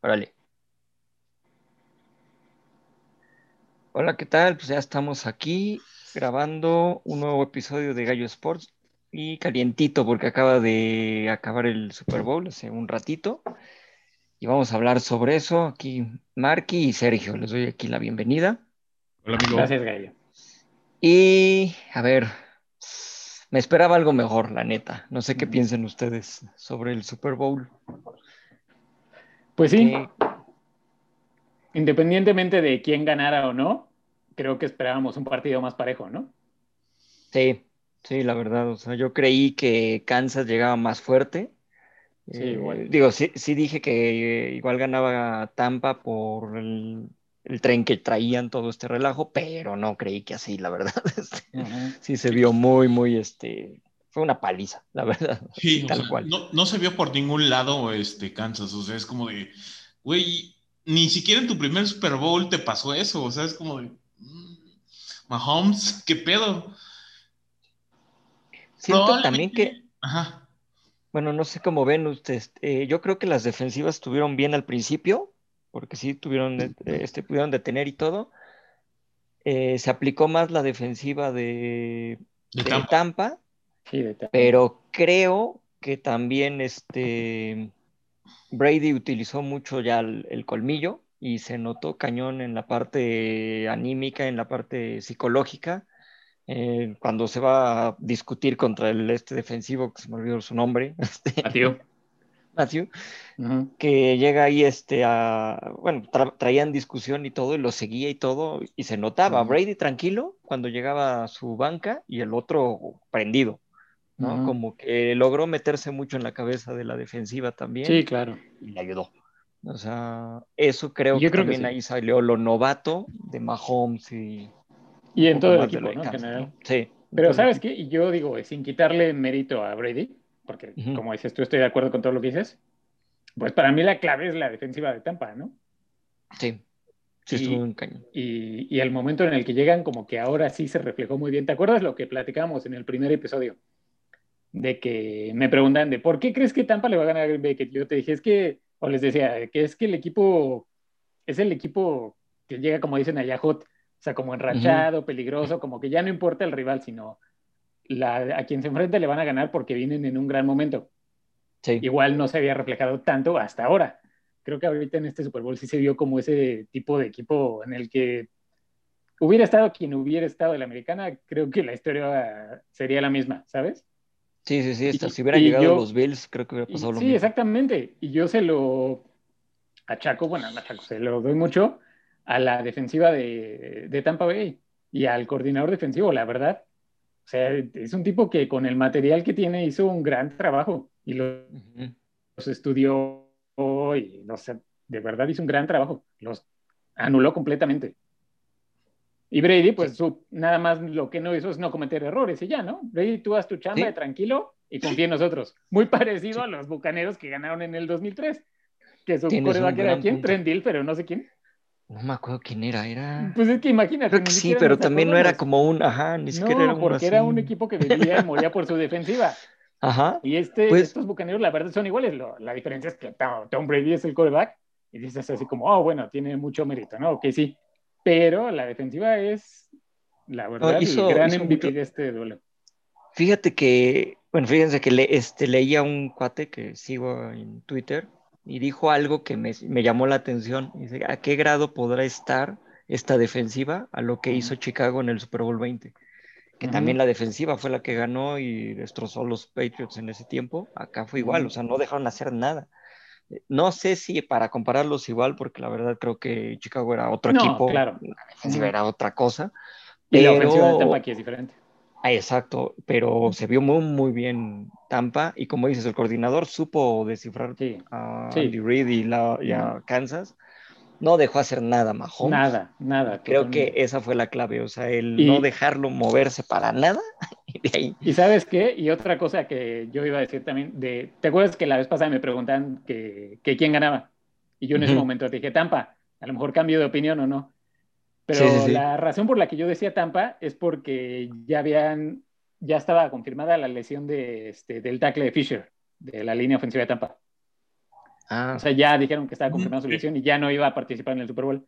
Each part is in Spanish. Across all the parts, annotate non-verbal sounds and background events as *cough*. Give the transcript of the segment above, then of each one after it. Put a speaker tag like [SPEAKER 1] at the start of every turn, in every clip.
[SPEAKER 1] Órale. Hola, ¿qué tal? Pues ya estamos aquí grabando un nuevo episodio de Gallo Sports y calientito porque acaba de acabar el Super Bowl hace un ratito y vamos a hablar sobre eso. Aquí Marky y Sergio, les doy aquí la bienvenida.
[SPEAKER 2] Hola, amigo.
[SPEAKER 3] Gracias, Gallo.
[SPEAKER 1] Y a ver, me esperaba algo mejor, la neta. No sé qué piensen ustedes sobre el Super Bowl.
[SPEAKER 3] Pues sí, independientemente de quién ganara o no, creo que esperábamos un partido más parejo, ¿no?
[SPEAKER 1] Sí, sí, la verdad. O sea, yo creí que Kansas llegaba más fuerte.
[SPEAKER 3] Sí,
[SPEAKER 1] Eh,
[SPEAKER 3] igual.
[SPEAKER 1] digo, sí, sí dije que eh, igual ganaba Tampa por el, el tren que traían todo este relajo, pero no creí que así, la verdad. *laughs* Este, sí se vio muy, muy, este, fue una paliza, la verdad. *laughs*
[SPEAKER 2] Sí, o
[SPEAKER 1] tal
[SPEAKER 2] sea,
[SPEAKER 1] cual.
[SPEAKER 2] no, no se vio por ningún lado este Kansas, o sea, es como de, güey, ni siquiera en tu primer Super Bowl te pasó eso, o sea, es como de, mm, Mahomes, *laughs* ¿qué pedo?
[SPEAKER 1] Siento también que,
[SPEAKER 2] Ajá,
[SPEAKER 1] bueno, no sé cómo ven ustedes, eh, yo creo que las defensivas estuvieron bien al principio, porque sí tuvieron, eh, este, pudieron detener y todo. Eh, se aplicó más la defensiva de,
[SPEAKER 2] de
[SPEAKER 1] de
[SPEAKER 2] Tampa.
[SPEAKER 1] Tampa,
[SPEAKER 3] Sí, de Tampa.
[SPEAKER 1] pero creo que también este Brady utilizó mucho ya el, el colmillo y se notó cañón en la parte anímica, en la parte psicológica, eh, cuando se va a discutir contra el este defensivo, que se me olvidó su nombre, *laughs* este. *laughs* Matthew,
[SPEAKER 3] Ujú.
[SPEAKER 1] que llega ahí este a, bueno, tra- traían discusión y todo, y lo seguía y todo, y se notaba. Brady tranquilo cuando llegaba a su banca y el otro prendido, ¿no? Como que logró meterse mucho en la cabeza de la defensiva también
[SPEAKER 3] Sí, claro.
[SPEAKER 1] y le ayudó. O sea, eso creo
[SPEAKER 3] Yo
[SPEAKER 1] que
[SPEAKER 3] creo que
[SPEAKER 1] también
[SPEAKER 3] sí.
[SPEAKER 1] ahí salió lo novato de Mahomes y
[SPEAKER 3] Y en todo el equipo, ¿no? General.
[SPEAKER 1] Sí.
[SPEAKER 3] Pero ¿sabes qué? Y yo digo, sin quitarle mérito a Brady, porque como dices tú, estoy de acuerdo con todo lo que dices, pues para mí la clave es la defensiva de Tampa, ¿no?
[SPEAKER 1] Sí, sí
[SPEAKER 3] Y-
[SPEAKER 1] estuvo un cañón.
[SPEAKER 3] Y, y el momento en el que llegan, como que ahora sí se reflejó muy bien. ¿Te acuerdas lo que platicábamos en el primer episodio? De que me preguntan de por qué crees que Tampa le va a ganar a Green Bay. Que yo te dije, es que, o les decía, que es que el equipo es el equipo que llega, como dicen allá, hot, o sea, como enrachado, peligroso, como que ya no importa el rival, sino la, a quien se enfrenta le van a ganar porque vienen en un gran momento.
[SPEAKER 1] Sí.
[SPEAKER 3] Igual no se había reflejado tanto hasta ahora. Creo que ahorita en este Super Bowl sí se vio como ese tipo de equipo en el que hubiera estado quien hubiera estado en la americana, creo que la historia sería la misma, ¿sabes?
[SPEAKER 1] Sí, sí, sí, hasta
[SPEAKER 3] Y-
[SPEAKER 1] si hubieran llegado
[SPEAKER 3] yo-
[SPEAKER 1] los Bills, creo que hubiera
[SPEAKER 3] Y-
[SPEAKER 1] pasado lo
[SPEAKER 3] sí,
[SPEAKER 1] mismo.
[SPEAKER 3] exactamente. Y yo se lo achaco, bueno, no achaco, se lo doy mucho a la defensiva de, de Tampa Bay y al coordinador defensivo, la verdad. O sea, es un tipo que con el material que tiene hizo un gran trabajo y los estudió y no sé, de verdad hizo un gran trabajo. Los anuló completamente. Y Brady, pues su- nada más lo que no hizo es no cometer errores y ya, ¿no? Brady, tú haz tu chamba
[SPEAKER 1] Sí.
[SPEAKER 3] de tranquilo y confía en nosotros. Muy parecido
[SPEAKER 1] Sí.
[SPEAKER 3] a los bucaneros que ganaron en el 2003. Que su
[SPEAKER 1] un
[SPEAKER 3] coreback era quién? Dill, pero no sé quién.
[SPEAKER 1] No me acuerdo quién era, era...
[SPEAKER 3] Pues es que imagínate.
[SPEAKER 1] Creo que sí, pero también no era como un, ajá, ni siquiera era
[SPEAKER 3] No,
[SPEAKER 1] uno
[SPEAKER 3] porque
[SPEAKER 1] así.
[SPEAKER 3] era un equipo que vivía y moría por su defensiva.
[SPEAKER 1] Ajá,
[SPEAKER 3] Y este,
[SPEAKER 1] Pues-
[SPEAKER 3] estos bucaneros, la verdad, son iguales. Lo- la diferencia es que Tom, Brady es el quarterback y dices así como, oh, bueno, tiene mucho mérito, ¿no? Que sí. Pero la defensiva es, la verdad,
[SPEAKER 1] hizo-
[SPEAKER 3] el gran
[SPEAKER 1] hizo
[SPEAKER 3] MVP
[SPEAKER 1] mucho-
[SPEAKER 3] de este duelo.
[SPEAKER 1] Fíjate que, bueno, fíjense que le, este, leía un cuate que sigo en Twitter y dijo algo que me, me llamó la atención. Dice, ¿a qué grado podrá estar esta defensiva a lo que hizo Chicago en el Super Bowl 20? Que también la defensiva fue la que ganó y destrozó a los Patriots en ese tiempo. Acá fue igual, o sea, no dejaron hacer nada. No sé si para compararlos igual, porque la verdad creo que Chicago era otro
[SPEAKER 3] No,
[SPEAKER 1] equipo,
[SPEAKER 3] claro.
[SPEAKER 1] la defensiva era otra cosa.
[SPEAKER 3] Y la
[SPEAKER 1] pero-
[SPEAKER 3] ofensiva de Tampa aquí es diferente.
[SPEAKER 1] Ah, exacto, pero se vio muy, muy bien Tampa y como dices, el coordinador supo descifrar
[SPEAKER 3] Sí,
[SPEAKER 1] a
[SPEAKER 3] Sí.
[SPEAKER 1] Andy Reid y, la, y a Kansas. No dejó hacer nada Mahomes.
[SPEAKER 3] nada, nada.
[SPEAKER 1] Creo
[SPEAKER 3] totalmente.
[SPEAKER 1] que esa fue la clave, o sea, el
[SPEAKER 3] Y-
[SPEAKER 1] no dejarlo moverse para nada. Y *laughs* de ahí,
[SPEAKER 3] ¿Y sabes qué? Y otra cosa que yo iba a decir también, de, ¿te acuerdas que la vez pasada me preguntan que, que quién ganaba? Y yo en ese
[SPEAKER 1] Ujú.
[SPEAKER 3] momento te dije Tampa, a lo mejor cambio de opinión o no. Pero
[SPEAKER 1] Sí, sí, sí.
[SPEAKER 3] la razón por la que yo decía Tampa es porque ya habían, ya estaba confirmada la lesión de, este, del tackle de Fisher, de la línea ofensiva de Tampa.
[SPEAKER 1] Ah,
[SPEAKER 3] O sea, ya dijeron que estaba confirmada su
[SPEAKER 2] Mm,
[SPEAKER 3] lesión y ya no iba a participar en el Super Bowl.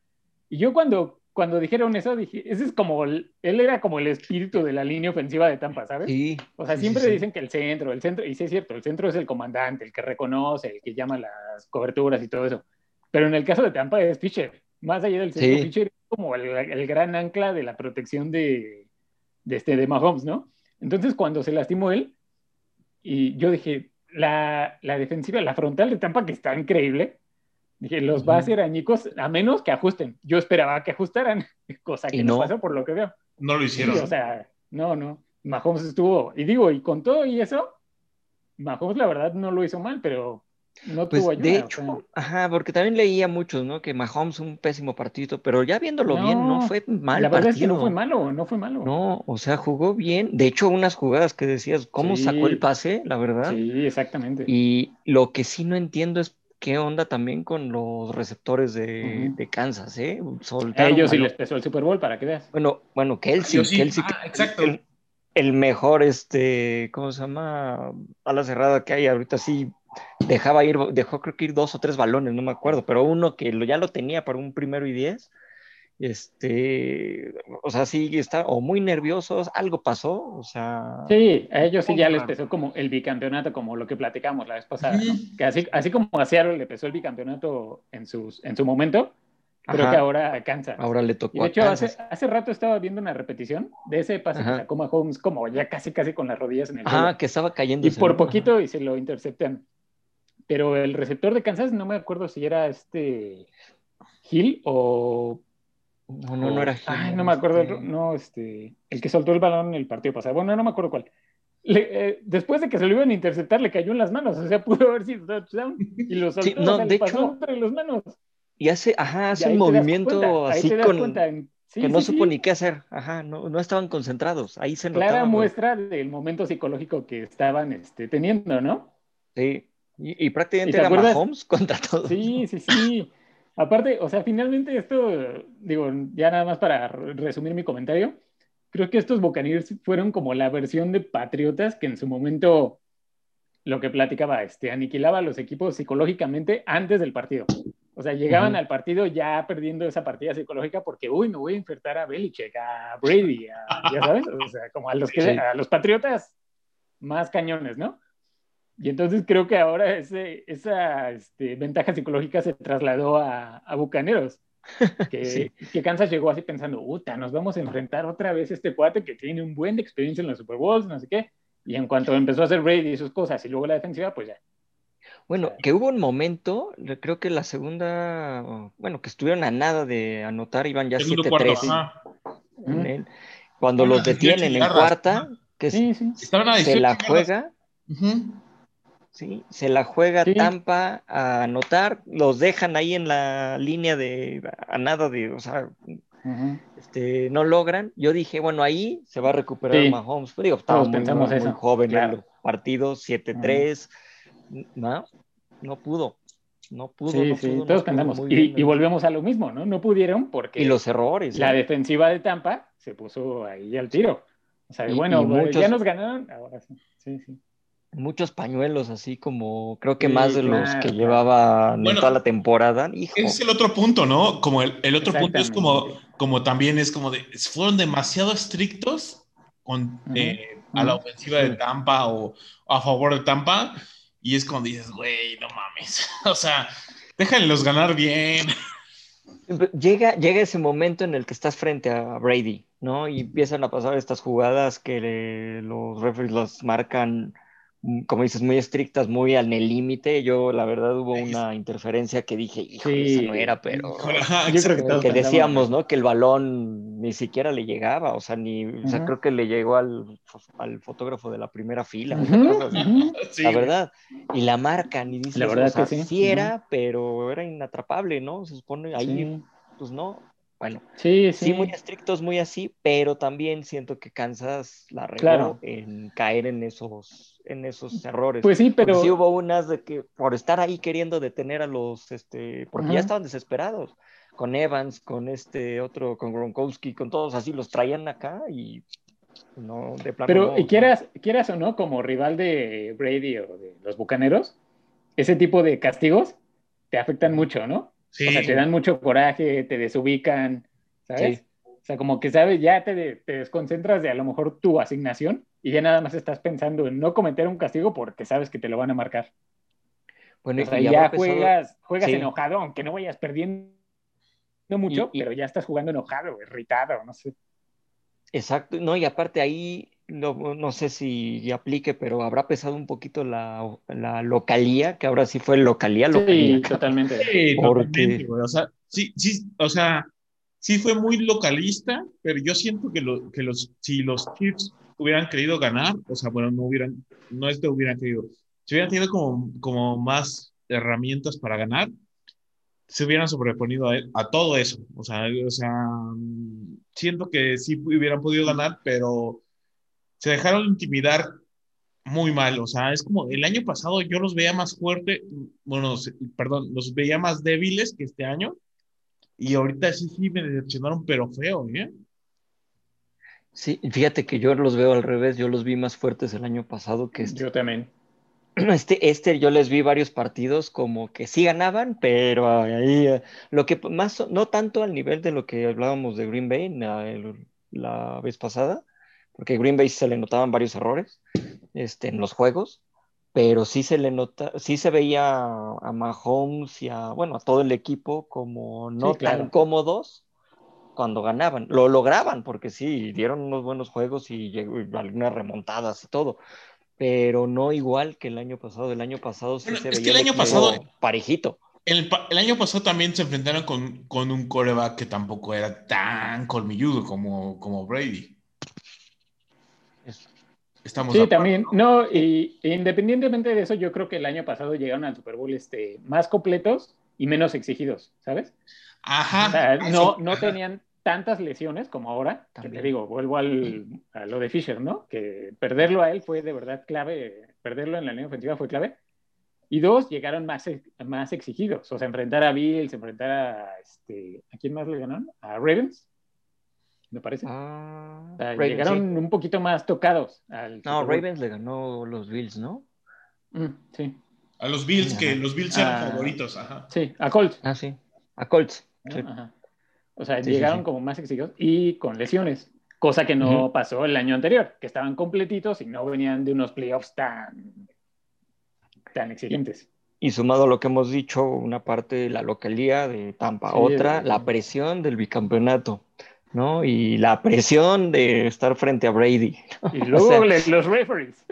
[SPEAKER 3] Y yo cuando, cuando dijeron eso, dije, ese es como, el- él era como el espíritu de la línea ofensiva de Tampa, ¿sabes?
[SPEAKER 1] sí.
[SPEAKER 3] O sea, siempre
[SPEAKER 1] sí, sí.
[SPEAKER 3] dicen que el centro, el centro, y sí es cierto, el centro es el comandante, el que reconoce, el que llama las coberturas y todo eso. Pero en el caso de Tampa es Fisher. Más allá del centro,
[SPEAKER 1] Sí.
[SPEAKER 3] Fisher es como el, el gran ancla de la protección de, de, este, de Mahomes, ¿no? Entonces, cuando se lastimó él, y yo dije, la, la defensiva, la frontal de Tampa, que está increíble, dije, los va a hacer añicos a menos que ajusten. Yo esperaba que ajustaran, *laughs* cosa que no
[SPEAKER 1] no.
[SPEAKER 3] pasó por lo que veo.
[SPEAKER 2] No lo
[SPEAKER 3] Sí,
[SPEAKER 2] hicieron.
[SPEAKER 3] o sea, no, no. Mahomes estuvo, y digo, y con todo y eso, Mahomes la verdad no lo hizo mal, pero no
[SPEAKER 1] Pues
[SPEAKER 3] tuvo ayuda.
[SPEAKER 1] de
[SPEAKER 3] o
[SPEAKER 1] hecho,
[SPEAKER 3] sea.
[SPEAKER 1] ajá, porque también leía muchos, ¿no? Que Mahomes un pésimo partido, pero ya viéndolo bien, no
[SPEAKER 3] No,
[SPEAKER 1] fue mal
[SPEAKER 3] la verdad es que
[SPEAKER 1] partido.
[SPEAKER 3] no fue malo, no fue malo.
[SPEAKER 1] No, o sea, jugó bien. De hecho, unas jugadas que decías, ¿cómo
[SPEAKER 3] Sí.
[SPEAKER 1] sacó el pase? La verdad.
[SPEAKER 3] Sí, exactamente.
[SPEAKER 1] Y lo que sí no entiendo es qué onda también con los receptores de,
[SPEAKER 3] Ujú.
[SPEAKER 1] de Kansas, ¿eh?
[SPEAKER 3] A
[SPEAKER 1] Soltaron
[SPEAKER 3] ellos sí les pesó el Super Bowl para que veas.
[SPEAKER 1] Bueno, bueno, Kelsey,
[SPEAKER 2] Yo sí.
[SPEAKER 1] Kelsey,
[SPEAKER 2] Ah, exacto.
[SPEAKER 1] el, el mejor, este, ¿cómo se llama? A la cerrada que hay ahorita sí dejaba ir, dejó creo que ir dos o tres balones, no me acuerdo, pero uno que lo, ya lo tenía para un primero y diez, este, o sea, sí está, o muy nerviosos, algo pasó, o sea,
[SPEAKER 3] Sí, a ellos sí ya les pesó como el bicampeonato, como lo que platicamos la vez pasada, ¿no? Que así, así como a Seattle le pesó el bicampeonato en, sus, en su momento, creo
[SPEAKER 1] Ajá.
[SPEAKER 3] que ahora a Kansas.
[SPEAKER 1] ahora le
[SPEAKER 3] Y
[SPEAKER 1] tocó
[SPEAKER 3] de
[SPEAKER 1] a
[SPEAKER 3] hecho, hace, hace rato estaba viendo una repetición de ese pase que sacó Mahomes como ya casi casi con las rodillas en el suelo.
[SPEAKER 1] que estaba cayendo.
[SPEAKER 3] Y por poquito y se lo interceptan. Pero el receptor de Kansas, no me acuerdo si era este Hill o...
[SPEAKER 1] No, no, no era Gil,
[SPEAKER 3] Ay, no me acuerdo,
[SPEAKER 1] este-
[SPEAKER 3] no, este, el que soltó el balón en el partido pasado. Bueno, no me acuerdo cuál. Le- eh, después de que se lo iban a interceptar, le cayó en las manos, o sea, *laughs* pudo haber sido touchdown y lo soltó,
[SPEAKER 1] Sí, no,
[SPEAKER 3] o sea,
[SPEAKER 1] de hecho,
[SPEAKER 3] entre las manos.
[SPEAKER 1] Y hace, ajá,
[SPEAKER 3] Y
[SPEAKER 1] hace
[SPEAKER 3] ahí
[SPEAKER 1] un movimiento
[SPEAKER 3] cuenta,
[SPEAKER 1] así con
[SPEAKER 3] sí,
[SPEAKER 1] que no
[SPEAKER 3] sí,
[SPEAKER 1] supo
[SPEAKER 3] sí.
[SPEAKER 1] ni qué hacer. Ajá, no, no estaban concentrados. Ahí se
[SPEAKER 3] Clara
[SPEAKER 1] notaba. ¿no?
[SPEAKER 3] muestra del momento psicológico que estaban este, teniendo, ¿no?
[SPEAKER 1] Sí. Y, y
[SPEAKER 3] ¿Y
[SPEAKER 1] prácticamente
[SPEAKER 3] te
[SPEAKER 1] era? Mahomes *laughs* contra todos.
[SPEAKER 3] Sí, sí, sí. Aparte, o sea, finalmente esto, digo, ya nada más para re- resumir mi comentario, creo que estos Buccaneers fueron como la versión de Patriotas que en su momento, lo que platicaba, este, aniquilaba a los equipos psicológicamente antes del partido. O sea, llegaban al partido ya perdiendo esa partida psicológica porque, uy, me voy a enfrentar a Belichick, a Brady, a- ya sabes, o sea, como a los, que, a los Patriotas más cañones, ¿no? Y entonces creo que ahora ese, esa este, ventaja psicológica se trasladó a, a Bucaneros. *laughs* Que,
[SPEAKER 1] Sí.
[SPEAKER 3] que Kansas llegó así pensando, puta, nos vamos a enfrentar otra vez a este cuate que tiene un buen de experiencia en los Super Bowls, no sé qué. Y en cuanto empezó a hacer Brady y sus cosas y luego la defensiva, pues ya.
[SPEAKER 1] Bueno, que hubo un momento, creo que la segunda, bueno, que estuvieron a nada de anotar, iban ya
[SPEAKER 2] Segundo cuarto,
[SPEAKER 1] 7-3
[SPEAKER 2] ajá.
[SPEAKER 1] en él. Cuando los detienen
[SPEAKER 2] 18
[SPEAKER 1] en
[SPEAKER 2] yardas,
[SPEAKER 1] cuarta, que
[SPEAKER 3] Sí, sí.
[SPEAKER 1] Se
[SPEAKER 2] 18
[SPEAKER 1] la juega,
[SPEAKER 2] Ujú.
[SPEAKER 1] Sí, se la juega
[SPEAKER 3] Sí.
[SPEAKER 1] Tampa a anotar, los dejan ahí en la línea de a nada de, o sea, este, no logran. Yo dije, bueno, ahí se va a recuperar
[SPEAKER 3] Sí.
[SPEAKER 1] Mahomes. Pero digo, estaba
[SPEAKER 3] Todos
[SPEAKER 1] muy,
[SPEAKER 3] pensamos
[SPEAKER 1] muy, joven
[SPEAKER 3] claro.
[SPEAKER 1] en el partido, 7-3. No, no pudo. No pudo,
[SPEAKER 3] Sí,
[SPEAKER 1] no
[SPEAKER 3] sí,
[SPEAKER 1] pudo,
[SPEAKER 3] todos pensamos. Y, volvemos a lo mismo, ¿no? No pudieron porque
[SPEAKER 1] Y los errores.
[SPEAKER 3] la defensiva de Tampa se puso ahí al tiro. O sea,
[SPEAKER 1] Y-
[SPEAKER 3] bueno,
[SPEAKER 1] y muchos-
[SPEAKER 3] ya nos ganaron, ahora sí. Sí, sí.
[SPEAKER 1] Muchos pañuelos, así como creo que
[SPEAKER 3] Sí,
[SPEAKER 1] más de los que
[SPEAKER 3] claro.
[SPEAKER 1] llevaban
[SPEAKER 2] Bueno,
[SPEAKER 1] en toda la temporada. Hijo,
[SPEAKER 2] es el otro punto, ¿no? Como el, el otro punto es como, como también es como de, fueron demasiado estrictos con, eh, a la ofensiva de. Tampa o a favor de Tampa y es cuando dices, güey, no mames. *laughs* o sea, déjenlos ganar bien.
[SPEAKER 1] Llega, llega ese momento en el que estás frente a Brady, ¿no? Y empiezan a pasar estas jugadas que le- los referees las marcan, como dices, muy estrictas, muy al el límite. Yo, la verdad, hubo una interferencia que dije, híjole, esa no
[SPEAKER 3] Sí.
[SPEAKER 1] era, pero
[SPEAKER 3] Yo creo que
[SPEAKER 1] decíamos, ¿no? Que el balón ni siquiera le llegaba, o sea, ni, o sea,
[SPEAKER 3] Ujú.
[SPEAKER 1] creo que le llegó al, al fotógrafo de la primera fila. *laughs*
[SPEAKER 2] Sí,
[SPEAKER 1] La verdad, y la marcan y dices,
[SPEAKER 3] La verdad
[SPEAKER 1] o sea,
[SPEAKER 3] que sí.
[SPEAKER 1] sí era, pero era inatrapable, ¿no? Se supone ahí,
[SPEAKER 3] Sí,
[SPEAKER 1] pues no. Bueno,
[SPEAKER 3] sí,
[SPEAKER 1] sí,
[SPEAKER 3] sí.
[SPEAKER 1] muy estrictos, muy así, pero también siento que Kansas la regó
[SPEAKER 3] Claro.
[SPEAKER 1] en caer en esos, en esos errores.
[SPEAKER 3] Pues sí,
[SPEAKER 1] Porque
[SPEAKER 3] pero
[SPEAKER 1] sí hubo unas de que por estar ahí queriendo detener a los, este, porque ya estaban desesperados, con Evans, con este otro, con Gronkowski, con todos así, los traían acá y no, de plano
[SPEAKER 3] Pero,
[SPEAKER 1] no,
[SPEAKER 3] y quieras, quieras o no, como rival de Brady o de los Bucaneros, ese tipo de castigos te afectan mucho, ¿no?
[SPEAKER 2] Sí.
[SPEAKER 3] O sea, te dan mucho coraje, te desubican, ¿sabes?
[SPEAKER 1] Sí.
[SPEAKER 3] O sea, como que, ¿sabes? Ya te, te desconcentras de a lo mejor tu asignación y ya nada más estás pensando en no cometer un castigo porque sabes que te lo van a marcar.
[SPEAKER 1] Bueno,
[SPEAKER 3] O sea, ya
[SPEAKER 1] pesado-
[SPEAKER 3] juegas, juegas
[SPEAKER 1] sí.
[SPEAKER 3] enojado, aunque no vayas perdiendo mucho,
[SPEAKER 1] Y- y-
[SPEAKER 3] pero ya estás jugando enojado, irritado, no sé.
[SPEAKER 1] Exacto, no, y aparte ahí, no, no sé si aplique, pero habrá pesado un poquito la, la localía, que ahora sí fue localía, localía.
[SPEAKER 3] Sí, totalmente.
[SPEAKER 2] Sí,
[SPEAKER 1] Porque-
[SPEAKER 2] totalmente, güey. O sea, sí, sí, o sea, sí fue muy localista, pero yo siento que, lo- que los, si los Chiefs hubieran querido ganar, o sea, bueno, no hubieran, no es que hubieran querido, si hubieran tenido como, como más herramientas para ganar, se hubieran sobreponido a, a todo eso. O sea, o sea, siento que sí hubieran podido ganar, pero se dejaron intimidar muy mal. O sea, es como el año pasado yo los veía más fuerte, bueno, perdón, los veía más débiles que este año. Y ahorita sí, sí me decepcionaron, pero feo, ¿eh?
[SPEAKER 1] Sí, fíjate que yo los veo al revés, yo los vi más fuertes el año pasado que este.
[SPEAKER 3] Yo también. *clears throat*
[SPEAKER 1] Este, este yo les vi varios partidos como que sí ganaban, pero ahí eh, lo que más, no tanto al nivel de lo que hablábamos de Green Bay la, la vez pasada, porque a Green Bay se le notaban varios errores este, en los juegos, pero sí se le nota, sí se veía a Mahomes y a, bueno, a todo el equipo como no
[SPEAKER 3] Sí, claro.
[SPEAKER 1] tan cómodos cuando ganaban. Lo lograban porque sí, dieron unos buenos juegos y y algunas remontadas y todo, pero no igual que el año pasado. El año pasado sí
[SPEAKER 2] Bueno,
[SPEAKER 1] se
[SPEAKER 2] es
[SPEAKER 1] veía
[SPEAKER 2] que el año pasado-
[SPEAKER 1] parejito.
[SPEAKER 2] El, el año pasado también se enfrentaron con, con un coreback que tampoco era tan colmilludo como, como Brady.
[SPEAKER 1] Es-
[SPEAKER 2] Estamos
[SPEAKER 3] Sí, también.
[SPEAKER 2] ¿no?
[SPEAKER 3] No, y independientemente de eso, yo creo que el año pasado llegaron al Super Bowl este, más completos y menos exigidos, ¿sabes?
[SPEAKER 2] Ajá.
[SPEAKER 3] O sea, no, no
[SPEAKER 2] ajá.
[SPEAKER 3] tenían tantas lesiones como ahora. Que
[SPEAKER 1] También.
[SPEAKER 3] te digo, vuelvo al, a lo de Fisher, ¿no? Que perderlo a él fue de verdad clave, perderlo en la línea ofensiva fue clave. Y dos, llegaron más, más exigidos. O sea, enfrentar a Bills, enfrentar a, este, ¿a quién más le ganaron? A Ravens, me parece.
[SPEAKER 1] Ah,
[SPEAKER 3] O sea,
[SPEAKER 1] Ravens,
[SPEAKER 3] llegaron
[SPEAKER 1] sí.
[SPEAKER 3] un poquito más tocados al
[SPEAKER 1] No,
[SPEAKER 3] Super Bowl.
[SPEAKER 1] Ravens le ganó los Bills, ¿no?
[SPEAKER 3] Mm, sí,
[SPEAKER 2] A los Bills, que
[SPEAKER 1] Ajá.
[SPEAKER 2] los Bills eran
[SPEAKER 3] Ah.
[SPEAKER 2] favoritos, ajá.
[SPEAKER 3] sí, a Colts.
[SPEAKER 1] Ah, sí. A Colts.
[SPEAKER 3] ¿no?
[SPEAKER 1] sí.
[SPEAKER 3] Ajá. O sea,
[SPEAKER 1] Sí,
[SPEAKER 3] llegaron
[SPEAKER 1] sí.
[SPEAKER 3] como más exigidos y con lesiones, cosa que no pasó el año anterior, que estaban completitos y no venían de unos playoffs tan, tan exigentes.
[SPEAKER 1] Y sumado a lo que hemos dicho, una parte la localía de Tampa,
[SPEAKER 3] Sí,
[SPEAKER 1] otra
[SPEAKER 3] de-
[SPEAKER 1] la presión del bicampeonato, ¿no? Y la presión de estar frente a Brady.
[SPEAKER 3] Y *laughs* luego
[SPEAKER 1] sea,
[SPEAKER 3] los referees.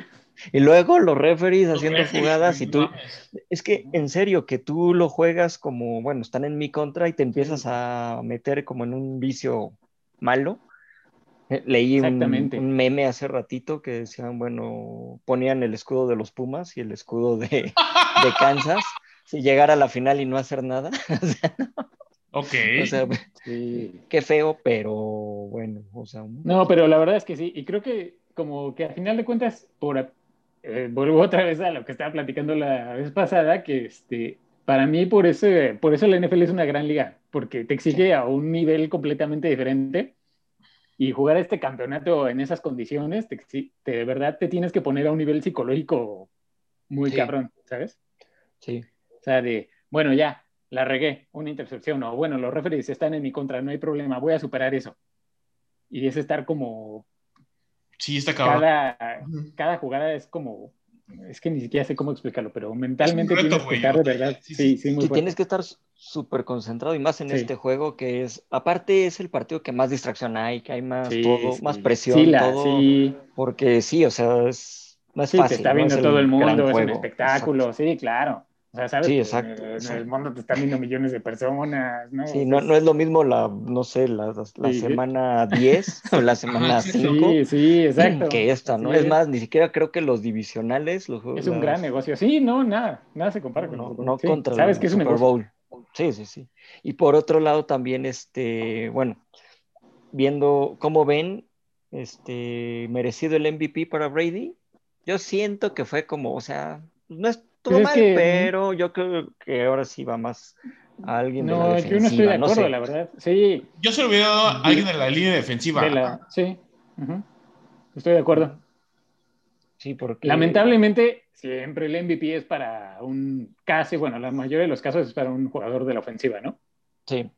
[SPEAKER 1] Y luego los referees
[SPEAKER 2] Los
[SPEAKER 1] haciendo
[SPEAKER 2] referees,
[SPEAKER 1] jugadas y
[SPEAKER 2] no
[SPEAKER 1] tú,
[SPEAKER 2] mames.
[SPEAKER 1] es que en serio, que tú lo juegas como, bueno, están en mi contra y te empiezas a meter como en un vicio malo. Eh, Leí un, meme hace ratito que decían, bueno, ponían el escudo de los Pumas y el escudo de, de Kansas, *laughs* si llegar a la final y no hacer nada. *laughs* O sea,
[SPEAKER 2] Ok.
[SPEAKER 1] o sea, *laughs*
[SPEAKER 3] Sí.
[SPEAKER 1] qué feo, pero bueno, o sea,
[SPEAKER 3] No, pero la verdad es que sí. Y creo que como que a final de cuentas, por, eh, vuelvo otra vez a lo que estaba platicando la vez pasada, que este, para mí por eso, por eso la NFL es una gran liga, porque te exige a un nivel completamente diferente. Y jugar este campeonato en esas condiciones, te, te- de verdad te tienes que poner a un nivel psicológico muy
[SPEAKER 1] Sí.
[SPEAKER 3] cabrón, ¿sabes?
[SPEAKER 1] sí.
[SPEAKER 3] O sea, de, bueno, ya, la regué, una intercepción, o bueno, los referees están en mi contra, no hay problema, voy a superar eso. Y es estar como
[SPEAKER 2] Sí, está cabrón.
[SPEAKER 3] cada, cada jugada es como, es que ni siquiera sé cómo explicarlo, pero mentalmente
[SPEAKER 2] reto,
[SPEAKER 3] tienes que estar de verdad,
[SPEAKER 2] sí,
[SPEAKER 3] sí,
[SPEAKER 2] sí.
[SPEAKER 3] sí, muy
[SPEAKER 1] Sí,
[SPEAKER 3] fuerte.
[SPEAKER 1] tienes que estar súper concentrado y más en
[SPEAKER 3] Sí.
[SPEAKER 1] este juego que es, aparte es el partido que más distracción hay, que hay más
[SPEAKER 3] Sí,
[SPEAKER 1] todo,
[SPEAKER 3] sí.
[SPEAKER 1] más presión,
[SPEAKER 3] Sí, la-
[SPEAKER 1] todo,
[SPEAKER 3] sí,
[SPEAKER 1] porque sí, o sea, es,
[SPEAKER 3] sí,
[SPEAKER 1] fácil.
[SPEAKER 3] te está
[SPEAKER 1] no
[SPEAKER 3] viendo
[SPEAKER 1] es
[SPEAKER 3] todo el mundo, es un espectáculo, sí, claro. O sea, sabes
[SPEAKER 1] Sí, exacto,
[SPEAKER 3] en el mundo te están viendo millones de personas, ¿no?
[SPEAKER 1] Sí,
[SPEAKER 3] O
[SPEAKER 1] no,
[SPEAKER 3] sea,
[SPEAKER 1] no es lo mismo la, no sé, la, la
[SPEAKER 3] Sí.
[SPEAKER 1] semana 10 *laughs* o la semana
[SPEAKER 2] Ajá,
[SPEAKER 1] 5
[SPEAKER 3] Sí, sí, exacto.
[SPEAKER 1] que esta, ¿no? Es más, ni siquiera creo que los divisionales, los
[SPEAKER 3] Es un gran negocio. Sí, no, nada, nada se compara con
[SPEAKER 1] no, no contra
[SPEAKER 3] Sabes
[SPEAKER 1] el
[SPEAKER 3] que es un
[SPEAKER 1] Super
[SPEAKER 3] negocio.
[SPEAKER 1] Bowl. Sí, sí, sí. Y por otro lado también, este, bueno, viendo cómo ven, este, merecido el MVP para Brady, yo siento que fue como, o sea, no estuvo
[SPEAKER 3] Pues es
[SPEAKER 1] mal,
[SPEAKER 3] que-
[SPEAKER 1] pero yo creo que ahora sí va más a alguien de la
[SPEAKER 3] No,
[SPEAKER 1] defensiva,
[SPEAKER 3] yo no estoy de acuerdo,
[SPEAKER 1] sé.
[SPEAKER 3] la verdad. Sí,
[SPEAKER 2] Yo se lo hubiera dado a alguien de la línea defensiva.
[SPEAKER 3] de la, sí. Estoy de acuerdo.
[SPEAKER 1] Sí, porque...
[SPEAKER 3] Lamentablemente, siempre el MVP es para un casi, bueno, la mayoría de los casos es para un jugador de la ofensiva, ¿no?
[SPEAKER 1] Sí.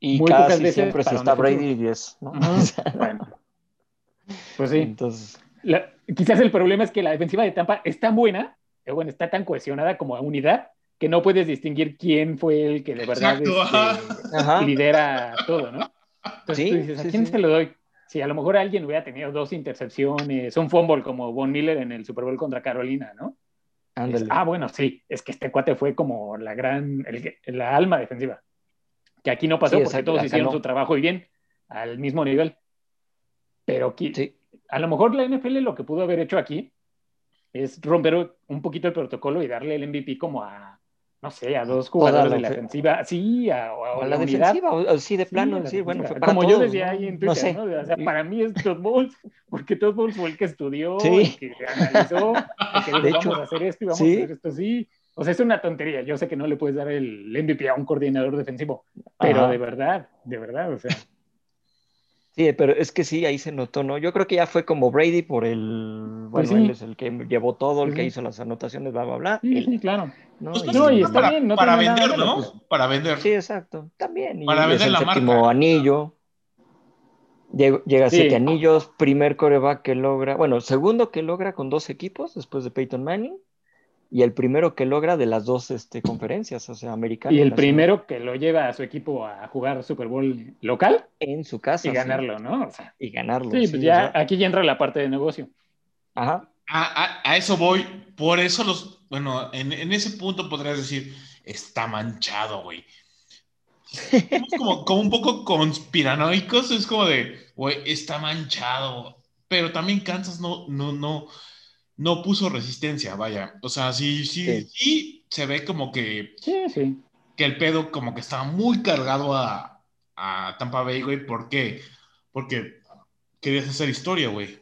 [SPEAKER 1] Y
[SPEAKER 3] Muy pocas
[SPEAKER 1] casi
[SPEAKER 3] veces
[SPEAKER 1] siempre
[SPEAKER 3] un
[SPEAKER 1] está. Brady 10, ¿no?
[SPEAKER 3] Ajá, *laughs* bueno. Pues sí.
[SPEAKER 1] Entonces,
[SPEAKER 3] La- quizás el problema es que la defensiva de Tampa es tan buena, bueno, está tan cohesionada como unidad, que no puedes distinguir quién fue el que de verdad este, lidera todo, ¿no? Entonces
[SPEAKER 1] Sí,
[SPEAKER 3] tú dices, ¿a
[SPEAKER 1] sí,
[SPEAKER 3] quién
[SPEAKER 1] sí.
[SPEAKER 3] se lo doy? Si a lo mejor alguien hubiera tenido dos intercepciones, un fumble como Von Miller en el Super Bowl contra Carolina, ¿no?
[SPEAKER 1] Ándale.
[SPEAKER 3] Ah, bueno, sí, es que este cuate fue como la gran, el la alma defensiva. Que aquí no pasó
[SPEAKER 1] Sí,
[SPEAKER 3] porque
[SPEAKER 1] exacto,
[SPEAKER 3] todos hicieron
[SPEAKER 1] no.
[SPEAKER 3] su trabajo y bien, al mismo nivel. Pero aquí,
[SPEAKER 1] Sí,
[SPEAKER 3] a lo mejor la NFL lo que pudo haber hecho aquí es romper un poquito el protocolo y darle el MVP como a, no sé, a dos jugadores de la
[SPEAKER 1] ofe-
[SPEAKER 3] defensiva, sí, a, a-
[SPEAKER 1] o
[SPEAKER 3] a
[SPEAKER 1] la defensiva, o, o sí, de
[SPEAKER 3] Sí,
[SPEAKER 1] plano,
[SPEAKER 3] la
[SPEAKER 1] sí, bueno, fue para
[SPEAKER 3] Como yo
[SPEAKER 1] todos,
[SPEAKER 3] decía
[SPEAKER 1] ¿no?
[SPEAKER 3] ahí en
[SPEAKER 1] No
[SPEAKER 3] Twitter,
[SPEAKER 1] sé.
[SPEAKER 3] ¿no? O sea, para mí es Todd Bowles, porque Todd Bowles fue el que estudió,
[SPEAKER 1] Sí.
[SPEAKER 3] el que analizó, el que dijo,
[SPEAKER 1] De
[SPEAKER 3] vamos
[SPEAKER 1] hecho,
[SPEAKER 3] a hacer esto y vamos
[SPEAKER 1] sí.
[SPEAKER 3] a hacer esto así. O sea, es una tontería. Yo sé que no le puedes dar el MVP a un coordinador defensivo, pero
[SPEAKER 1] Ajá.
[SPEAKER 3] de verdad, de verdad, o sea,
[SPEAKER 1] Sí, pero es que sí, ahí se notó, ¿no? Yo creo que ya fue como Brady por el, bueno,
[SPEAKER 3] Pues sí.
[SPEAKER 1] él es el que llevó todo, el que hizo las anotaciones, bla, bla, bla.
[SPEAKER 3] sí,
[SPEAKER 1] él,
[SPEAKER 3] sí, claro.
[SPEAKER 1] ¿no?
[SPEAKER 2] Pues
[SPEAKER 3] No, y está
[SPEAKER 2] para,
[SPEAKER 3] bien, no
[SPEAKER 2] para
[SPEAKER 3] nada
[SPEAKER 2] vender, ¿no?
[SPEAKER 3] pues.
[SPEAKER 2] Para vender.
[SPEAKER 1] Sí, exacto, también. Y
[SPEAKER 2] Para
[SPEAKER 1] es
[SPEAKER 2] vender
[SPEAKER 1] el
[SPEAKER 2] la
[SPEAKER 1] séptimo
[SPEAKER 2] marca.
[SPEAKER 1] anillo. Llega, llega a
[SPEAKER 3] Sí.
[SPEAKER 1] siete anillos, primer coreback que logra, bueno, segundo que logra con dos equipos después de Peyton Manning y el primero que logra de las dos este, conferencias, o sea, americana
[SPEAKER 3] Y el primero que lo lleva a su equipo a jugar Super Bowl local
[SPEAKER 1] en su casa
[SPEAKER 3] y
[SPEAKER 1] sí,
[SPEAKER 3] ganarlo, ¿no? O sea,
[SPEAKER 1] y ganarlo.
[SPEAKER 3] sí,
[SPEAKER 1] sí,
[SPEAKER 3] pues
[SPEAKER 1] o
[SPEAKER 3] ya
[SPEAKER 1] sea,
[SPEAKER 3] aquí ya entra la parte de negocio.
[SPEAKER 1] ajá,
[SPEAKER 2] A, a- a eso voy. Por eso los. Bueno, en, en ese punto podrías decir, está manchado, güey. Somos como, como un poco conspiranoicos. Es como de, güey, está manchado. Pero también Kansas no, no, no, no puso resistencia, vaya. O sea, sí, sí,
[SPEAKER 1] Sí.
[SPEAKER 2] sí, se ve como que,
[SPEAKER 3] Sí, sí.
[SPEAKER 2] que el pedo como que estaba muy cargado a, a Tampa Bay, güey. ¿Por qué? Porque querías hacer historia, güey.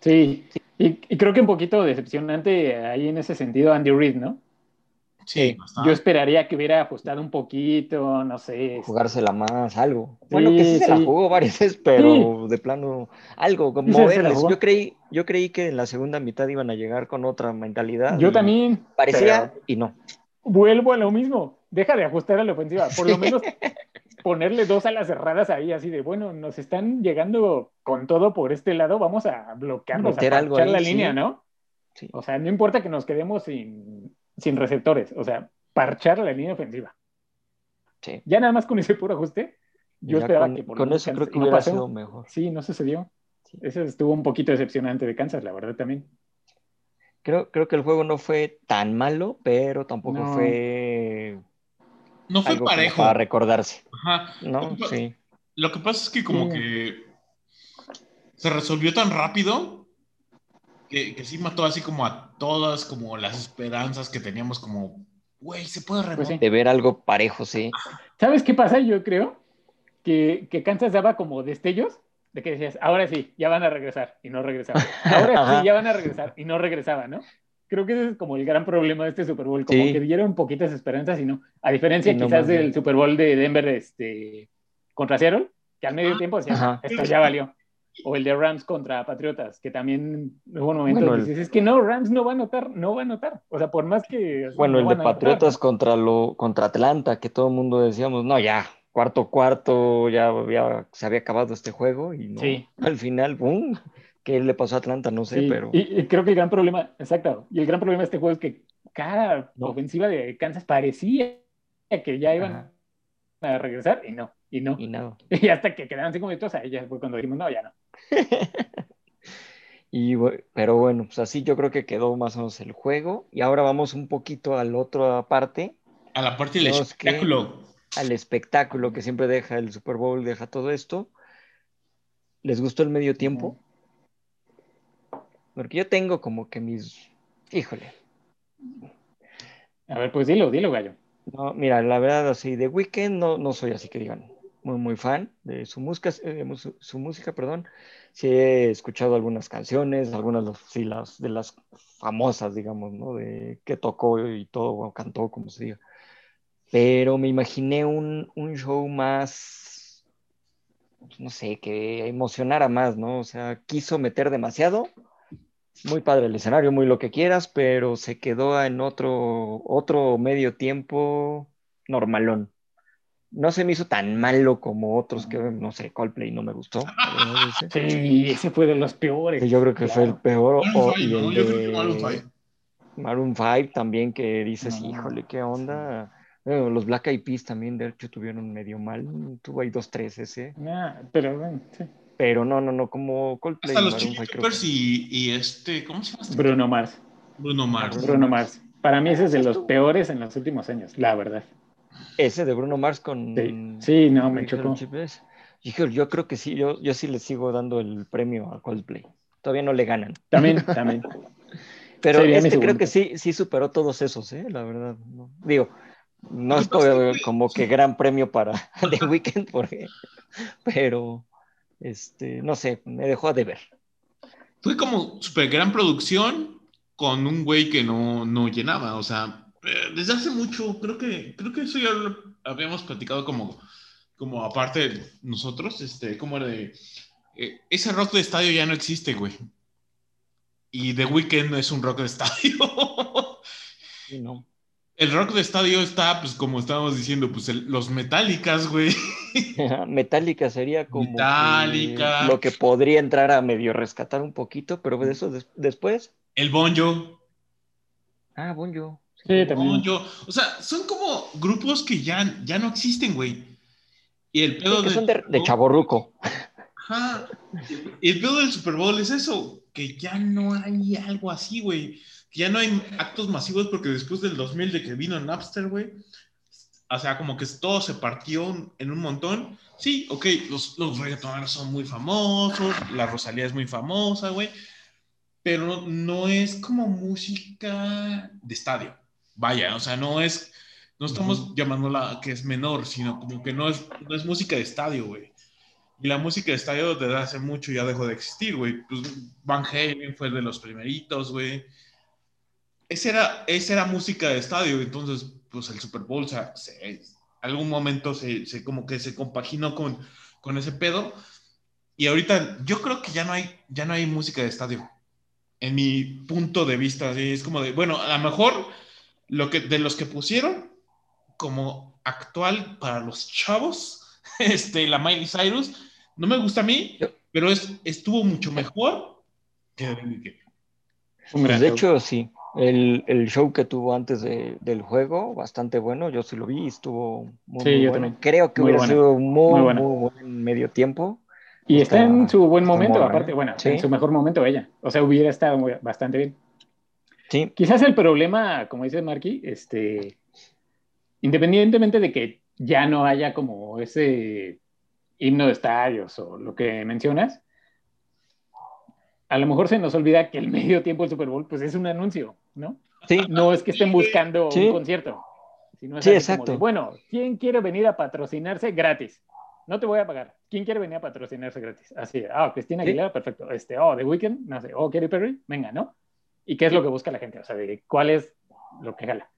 [SPEAKER 3] Sí. Y, y creo que un poquito decepcionante ahí en ese sentido Andy Reid, ¿no?
[SPEAKER 2] Sí,
[SPEAKER 1] Sí.
[SPEAKER 2] bastante.
[SPEAKER 3] Yo esperaría que hubiera ajustado un poquito, no sé.
[SPEAKER 1] jugársela más, algo. Bueno, que sí
[SPEAKER 3] Sí,
[SPEAKER 1] se la
[SPEAKER 3] sí.
[SPEAKER 1] jugó varias veces, pero de plano, algo,
[SPEAKER 3] Sí,
[SPEAKER 1] moverles. Yo creí, yo creí que en la segunda mitad iban a llegar con otra mentalidad.
[SPEAKER 3] Yo también.
[SPEAKER 1] Parecía
[SPEAKER 3] pero
[SPEAKER 1] y no.
[SPEAKER 3] Vuelvo a lo mismo. Deja de ajustar a la ofensiva. Por lo menos ponerle dos alas cerradas ahí, así de, bueno, nos están llegando con todo por este lado, vamos a bloquearlos,
[SPEAKER 1] Meter
[SPEAKER 3] a
[SPEAKER 1] algo ahí,
[SPEAKER 3] la
[SPEAKER 1] sí.
[SPEAKER 3] línea, ¿no?
[SPEAKER 1] Sí.
[SPEAKER 3] O sea, no importa que nos quedemos sin, sin receptores, o sea, parchar la línea ofensiva.
[SPEAKER 1] Sí.
[SPEAKER 3] Ya nada más con ese puro ajuste, yo
[SPEAKER 1] Ya
[SPEAKER 3] esperaba
[SPEAKER 1] con,
[SPEAKER 3] que por lo
[SPEAKER 1] con eso creo que
[SPEAKER 3] no
[SPEAKER 1] hubiera
[SPEAKER 3] pasó.
[SPEAKER 1] sido mejor.
[SPEAKER 3] Sí, no sucedió.
[SPEAKER 1] Sí.
[SPEAKER 3] Eso estuvo un poquito decepcionante de Kansas, la verdad también.
[SPEAKER 1] Creo, creo que el juego no fue tan malo, pero tampoco
[SPEAKER 3] No.
[SPEAKER 1] fue
[SPEAKER 2] No fue
[SPEAKER 1] algo
[SPEAKER 2] parejo.
[SPEAKER 1] para recordarse.
[SPEAKER 2] Ajá.
[SPEAKER 1] No,
[SPEAKER 2] Lo
[SPEAKER 1] sí.
[SPEAKER 2] Lo que pasa es que como
[SPEAKER 3] Sí.
[SPEAKER 2] que se resolvió tan rápido que, que sí mató así como a todas como las esperanzas que teníamos como, güey, se puede
[SPEAKER 3] Pues sí.
[SPEAKER 1] De ver algo parejo, sí.
[SPEAKER 3] ¿Sabes qué pasa? Yo creo que, que Kansas daba como destellos de que decías, ahora sí, ya van a regresar y no regresaban. Ahora sí, ya van a regresar y no regresaban, ¿no? Creo que ese es como el gran problema de este Super Bowl, como
[SPEAKER 1] Sí.
[SPEAKER 3] que dieron poquitas esperanzas y no. A diferencia
[SPEAKER 1] no
[SPEAKER 3] quizás del Super Bowl de Denver este, contra Seattle, que al medio tiempo decían,
[SPEAKER 1] Ajá.
[SPEAKER 3] esto ya valió. O el de Rams contra Patriotas, que también hubo un momento
[SPEAKER 1] Bueno,
[SPEAKER 3] que
[SPEAKER 1] el-
[SPEAKER 3] dices, es que no, Rams no va a anotar, no va a anotar. O sea, por más que...
[SPEAKER 1] Bueno,
[SPEAKER 3] no
[SPEAKER 1] el de
[SPEAKER 3] anotar,
[SPEAKER 1] Patriotas contra lo contra Atlanta, que todo el mundo decíamos, no, ya, cuarto cuarto, ya, se había acabado este juego y no.
[SPEAKER 3] Sí.
[SPEAKER 1] Al final, ¡pum! ¿Qué le pasó a Atlanta? No sé,
[SPEAKER 3] Sí,
[SPEAKER 1] pero
[SPEAKER 3] y, y creo que el gran problema, exacto, y el gran problema de este juego es que cada
[SPEAKER 1] No.
[SPEAKER 3] ofensiva de Kansas parecía que ya iban
[SPEAKER 1] Ajá.
[SPEAKER 3] A regresar y no, y no.
[SPEAKER 1] y nada. *laughs*
[SPEAKER 3] Y hasta que quedaban cinco minutos, ahí ya fue cuando dijimos, no, ya no. *laughs*
[SPEAKER 1] Y, pero bueno, pues así yo creo que quedó más o menos el juego. Y ahora vamos un poquito a la otra parte,
[SPEAKER 2] A la parte del
[SPEAKER 1] No, es que-
[SPEAKER 2] espectáculo.
[SPEAKER 1] al espectáculo que siempre deja el Super Bowl, deja todo esto. ¿Les gustó el medio tiempo? Porque yo tengo como que mis... Híjole.
[SPEAKER 3] A ver, pues dilo, dilo, gallo.
[SPEAKER 1] No, mira, la verdad, así, de Weeknd no, no soy así que digan, muy, muy fan de su música, eh, su, su música, perdón. Sí he escuchado algunas canciones, algunas de sí, las, de las famosas, digamos, ¿no? De que tocó y todo, o cantó, como se diga. Pero me imaginé un, un show más, pues, no sé, que emocionara más, ¿no? O sea, quiso meter demasiado. Muy padre el escenario, muy lo que quieras, pero se quedó en otro, otro medio tiempo normalón. No se me hizo tan malo como otros que, no sé, Coldplay no me gustó.
[SPEAKER 3] Sí, ese fue de los peores.
[SPEAKER 1] Yo creo que fue el peor.
[SPEAKER 2] Maroon
[SPEAKER 1] o-
[SPEAKER 2] five,
[SPEAKER 1] y
[SPEAKER 2] ¿no?
[SPEAKER 1] el
[SPEAKER 2] Yo creo que
[SPEAKER 1] de
[SPEAKER 2] Maroon five.
[SPEAKER 1] Maroon 5 también, que dices,
[SPEAKER 3] No.
[SPEAKER 1] híjole, qué onda. Bueno, los Black Eyed Peas también, de hecho, tuvieron medio mal. Tuvo ahí dos, tres ese.
[SPEAKER 3] Ah, pero bueno, sí.
[SPEAKER 1] Pero no, no, no, como Coldplay.
[SPEAKER 2] Hasta los
[SPEAKER 1] Maroon
[SPEAKER 2] Chili
[SPEAKER 1] 5 creo
[SPEAKER 2] Peppers y, y este, ¿cómo se llama? este?
[SPEAKER 3] Bruno Mars.
[SPEAKER 2] Bruno Mars.
[SPEAKER 3] Bruno Mars. Para mí ese es de los peores en los últimos años, la verdad.
[SPEAKER 1] Ese de Bruno Mars con.
[SPEAKER 3] Sí, sí, no, me chocó.
[SPEAKER 1] Híjole, yo creo que sí, yo, yo sí le sigo dando el premio a Coldplay. Todavía no le ganan.
[SPEAKER 3] También, también. *laughs*
[SPEAKER 1] Pero
[SPEAKER 3] Sería
[SPEAKER 1] este creo que sí, sí superó todos esos, ¿eh? La verdad. no. Digo, no es como
[SPEAKER 2] que
[SPEAKER 1] gran premio para *laughs* The Weeknd, porque, pero este, no sé, me dejó a deber.
[SPEAKER 2] Fue como super gran producción con un güey que no, no llenaba. O sea, eh, desde hace mucho, creo que, creo que eso ya lo habíamos platicado como, como aparte nosotros, este, como era de. eh, ese rock de estadio ya no existe, güey. Y The Weeknd no es un rock de estadio.
[SPEAKER 1] Sí, no.
[SPEAKER 2] El rock de estadio está, pues, como estábamos diciendo, pues el- los metálicas, güey.
[SPEAKER 1] Metallica sería como que lo que podría entrar a medio rescatar un poquito, pero de eso des- después.
[SPEAKER 2] El Bonjo.
[SPEAKER 1] Ah, Bon Jovi.
[SPEAKER 3] Sí, también.
[SPEAKER 2] Bonjo. O sea, son como grupos que ya, ya no existen, güey. Y el pedo
[SPEAKER 1] Sí, que
[SPEAKER 2] del
[SPEAKER 1] son de, de chaborruco.
[SPEAKER 2] Ajá. Y el pedo del Super Bowl es eso, que ya no hay algo así, güey. Que ya no hay actos masivos porque después del 2000 de que vino Napster, güey, o sea, como que todo se partió en un montón. Sí, ok, los, los reggaetoneros son muy famosos, la Rosalía es muy famosa, güey, pero no, no es como música de estadio. Vaya, o sea, no es, no estamos llamándola que es menor, sino como que no es, no es música de estadio, güey. Y la música de estadio desde hace mucho ya dejó de existir, güey. Pues Van Halen fue de los primeritos, güey. Esa era, esa era música de estadio, entonces, pues el Super Bowl, o sea, se- algún momento se, se como que se compaginó con, con ese pedo. Y ahorita yo creo que ya no hay, ya no hay música de estadio. En mi punto de vista, así, es como de, bueno, a lo mejor lo que, de los que pusieron como actual para los chavos, *laughs* este, la Miley Cyrus, no me gusta a mí, pero es, estuvo mucho mejor que
[SPEAKER 1] Pues de hecho, sí. El, el show que tuvo antes de- del juego, bastante bueno. Yo sí lo vi estuvo muy,
[SPEAKER 3] Sí,
[SPEAKER 1] muy
[SPEAKER 3] yo
[SPEAKER 1] bueno.
[SPEAKER 3] también.
[SPEAKER 1] Creo que
[SPEAKER 3] Muy
[SPEAKER 1] hubiera
[SPEAKER 3] buena.
[SPEAKER 1] sido muy,
[SPEAKER 3] Muy
[SPEAKER 1] muy, buen medio tiempo.
[SPEAKER 3] Y está
[SPEAKER 1] Esta-
[SPEAKER 3] en su buen momento, aparte,
[SPEAKER 1] ¿eh?
[SPEAKER 3] bueno,
[SPEAKER 1] Sí.
[SPEAKER 3] en su mejor momento ella. O sea, hubiera estado muy- bastante bien.
[SPEAKER 1] Sí,
[SPEAKER 3] Quizás el problema, como dice Marky, este, independientemente de que ya no haya como ese himno de estadios o lo que mencionas, a lo mejor se nos olvida que el *laughs* medio tiempo del Super Bowl pues es un anuncio, ¿no?
[SPEAKER 1] sí.
[SPEAKER 3] No es que estén buscando
[SPEAKER 1] Sí.
[SPEAKER 3] un concierto, sino es
[SPEAKER 1] Sí, exacto.
[SPEAKER 3] de, bueno, ¿quién quiere venir a patrocinarse gratis? No te voy a pagar. ¿Quién quiere venir a patrocinarse gratis? Así, ah, Cristina
[SPEAKER 1] Sí.
[SPEAKER 3] Aguilera, perfecto. Este, oh, The Weeknd, no sé, oh, Katy Perry, venga, ¿no? ¿Y qué es lo que busca la gente? O sea, de cuál es lo que jala.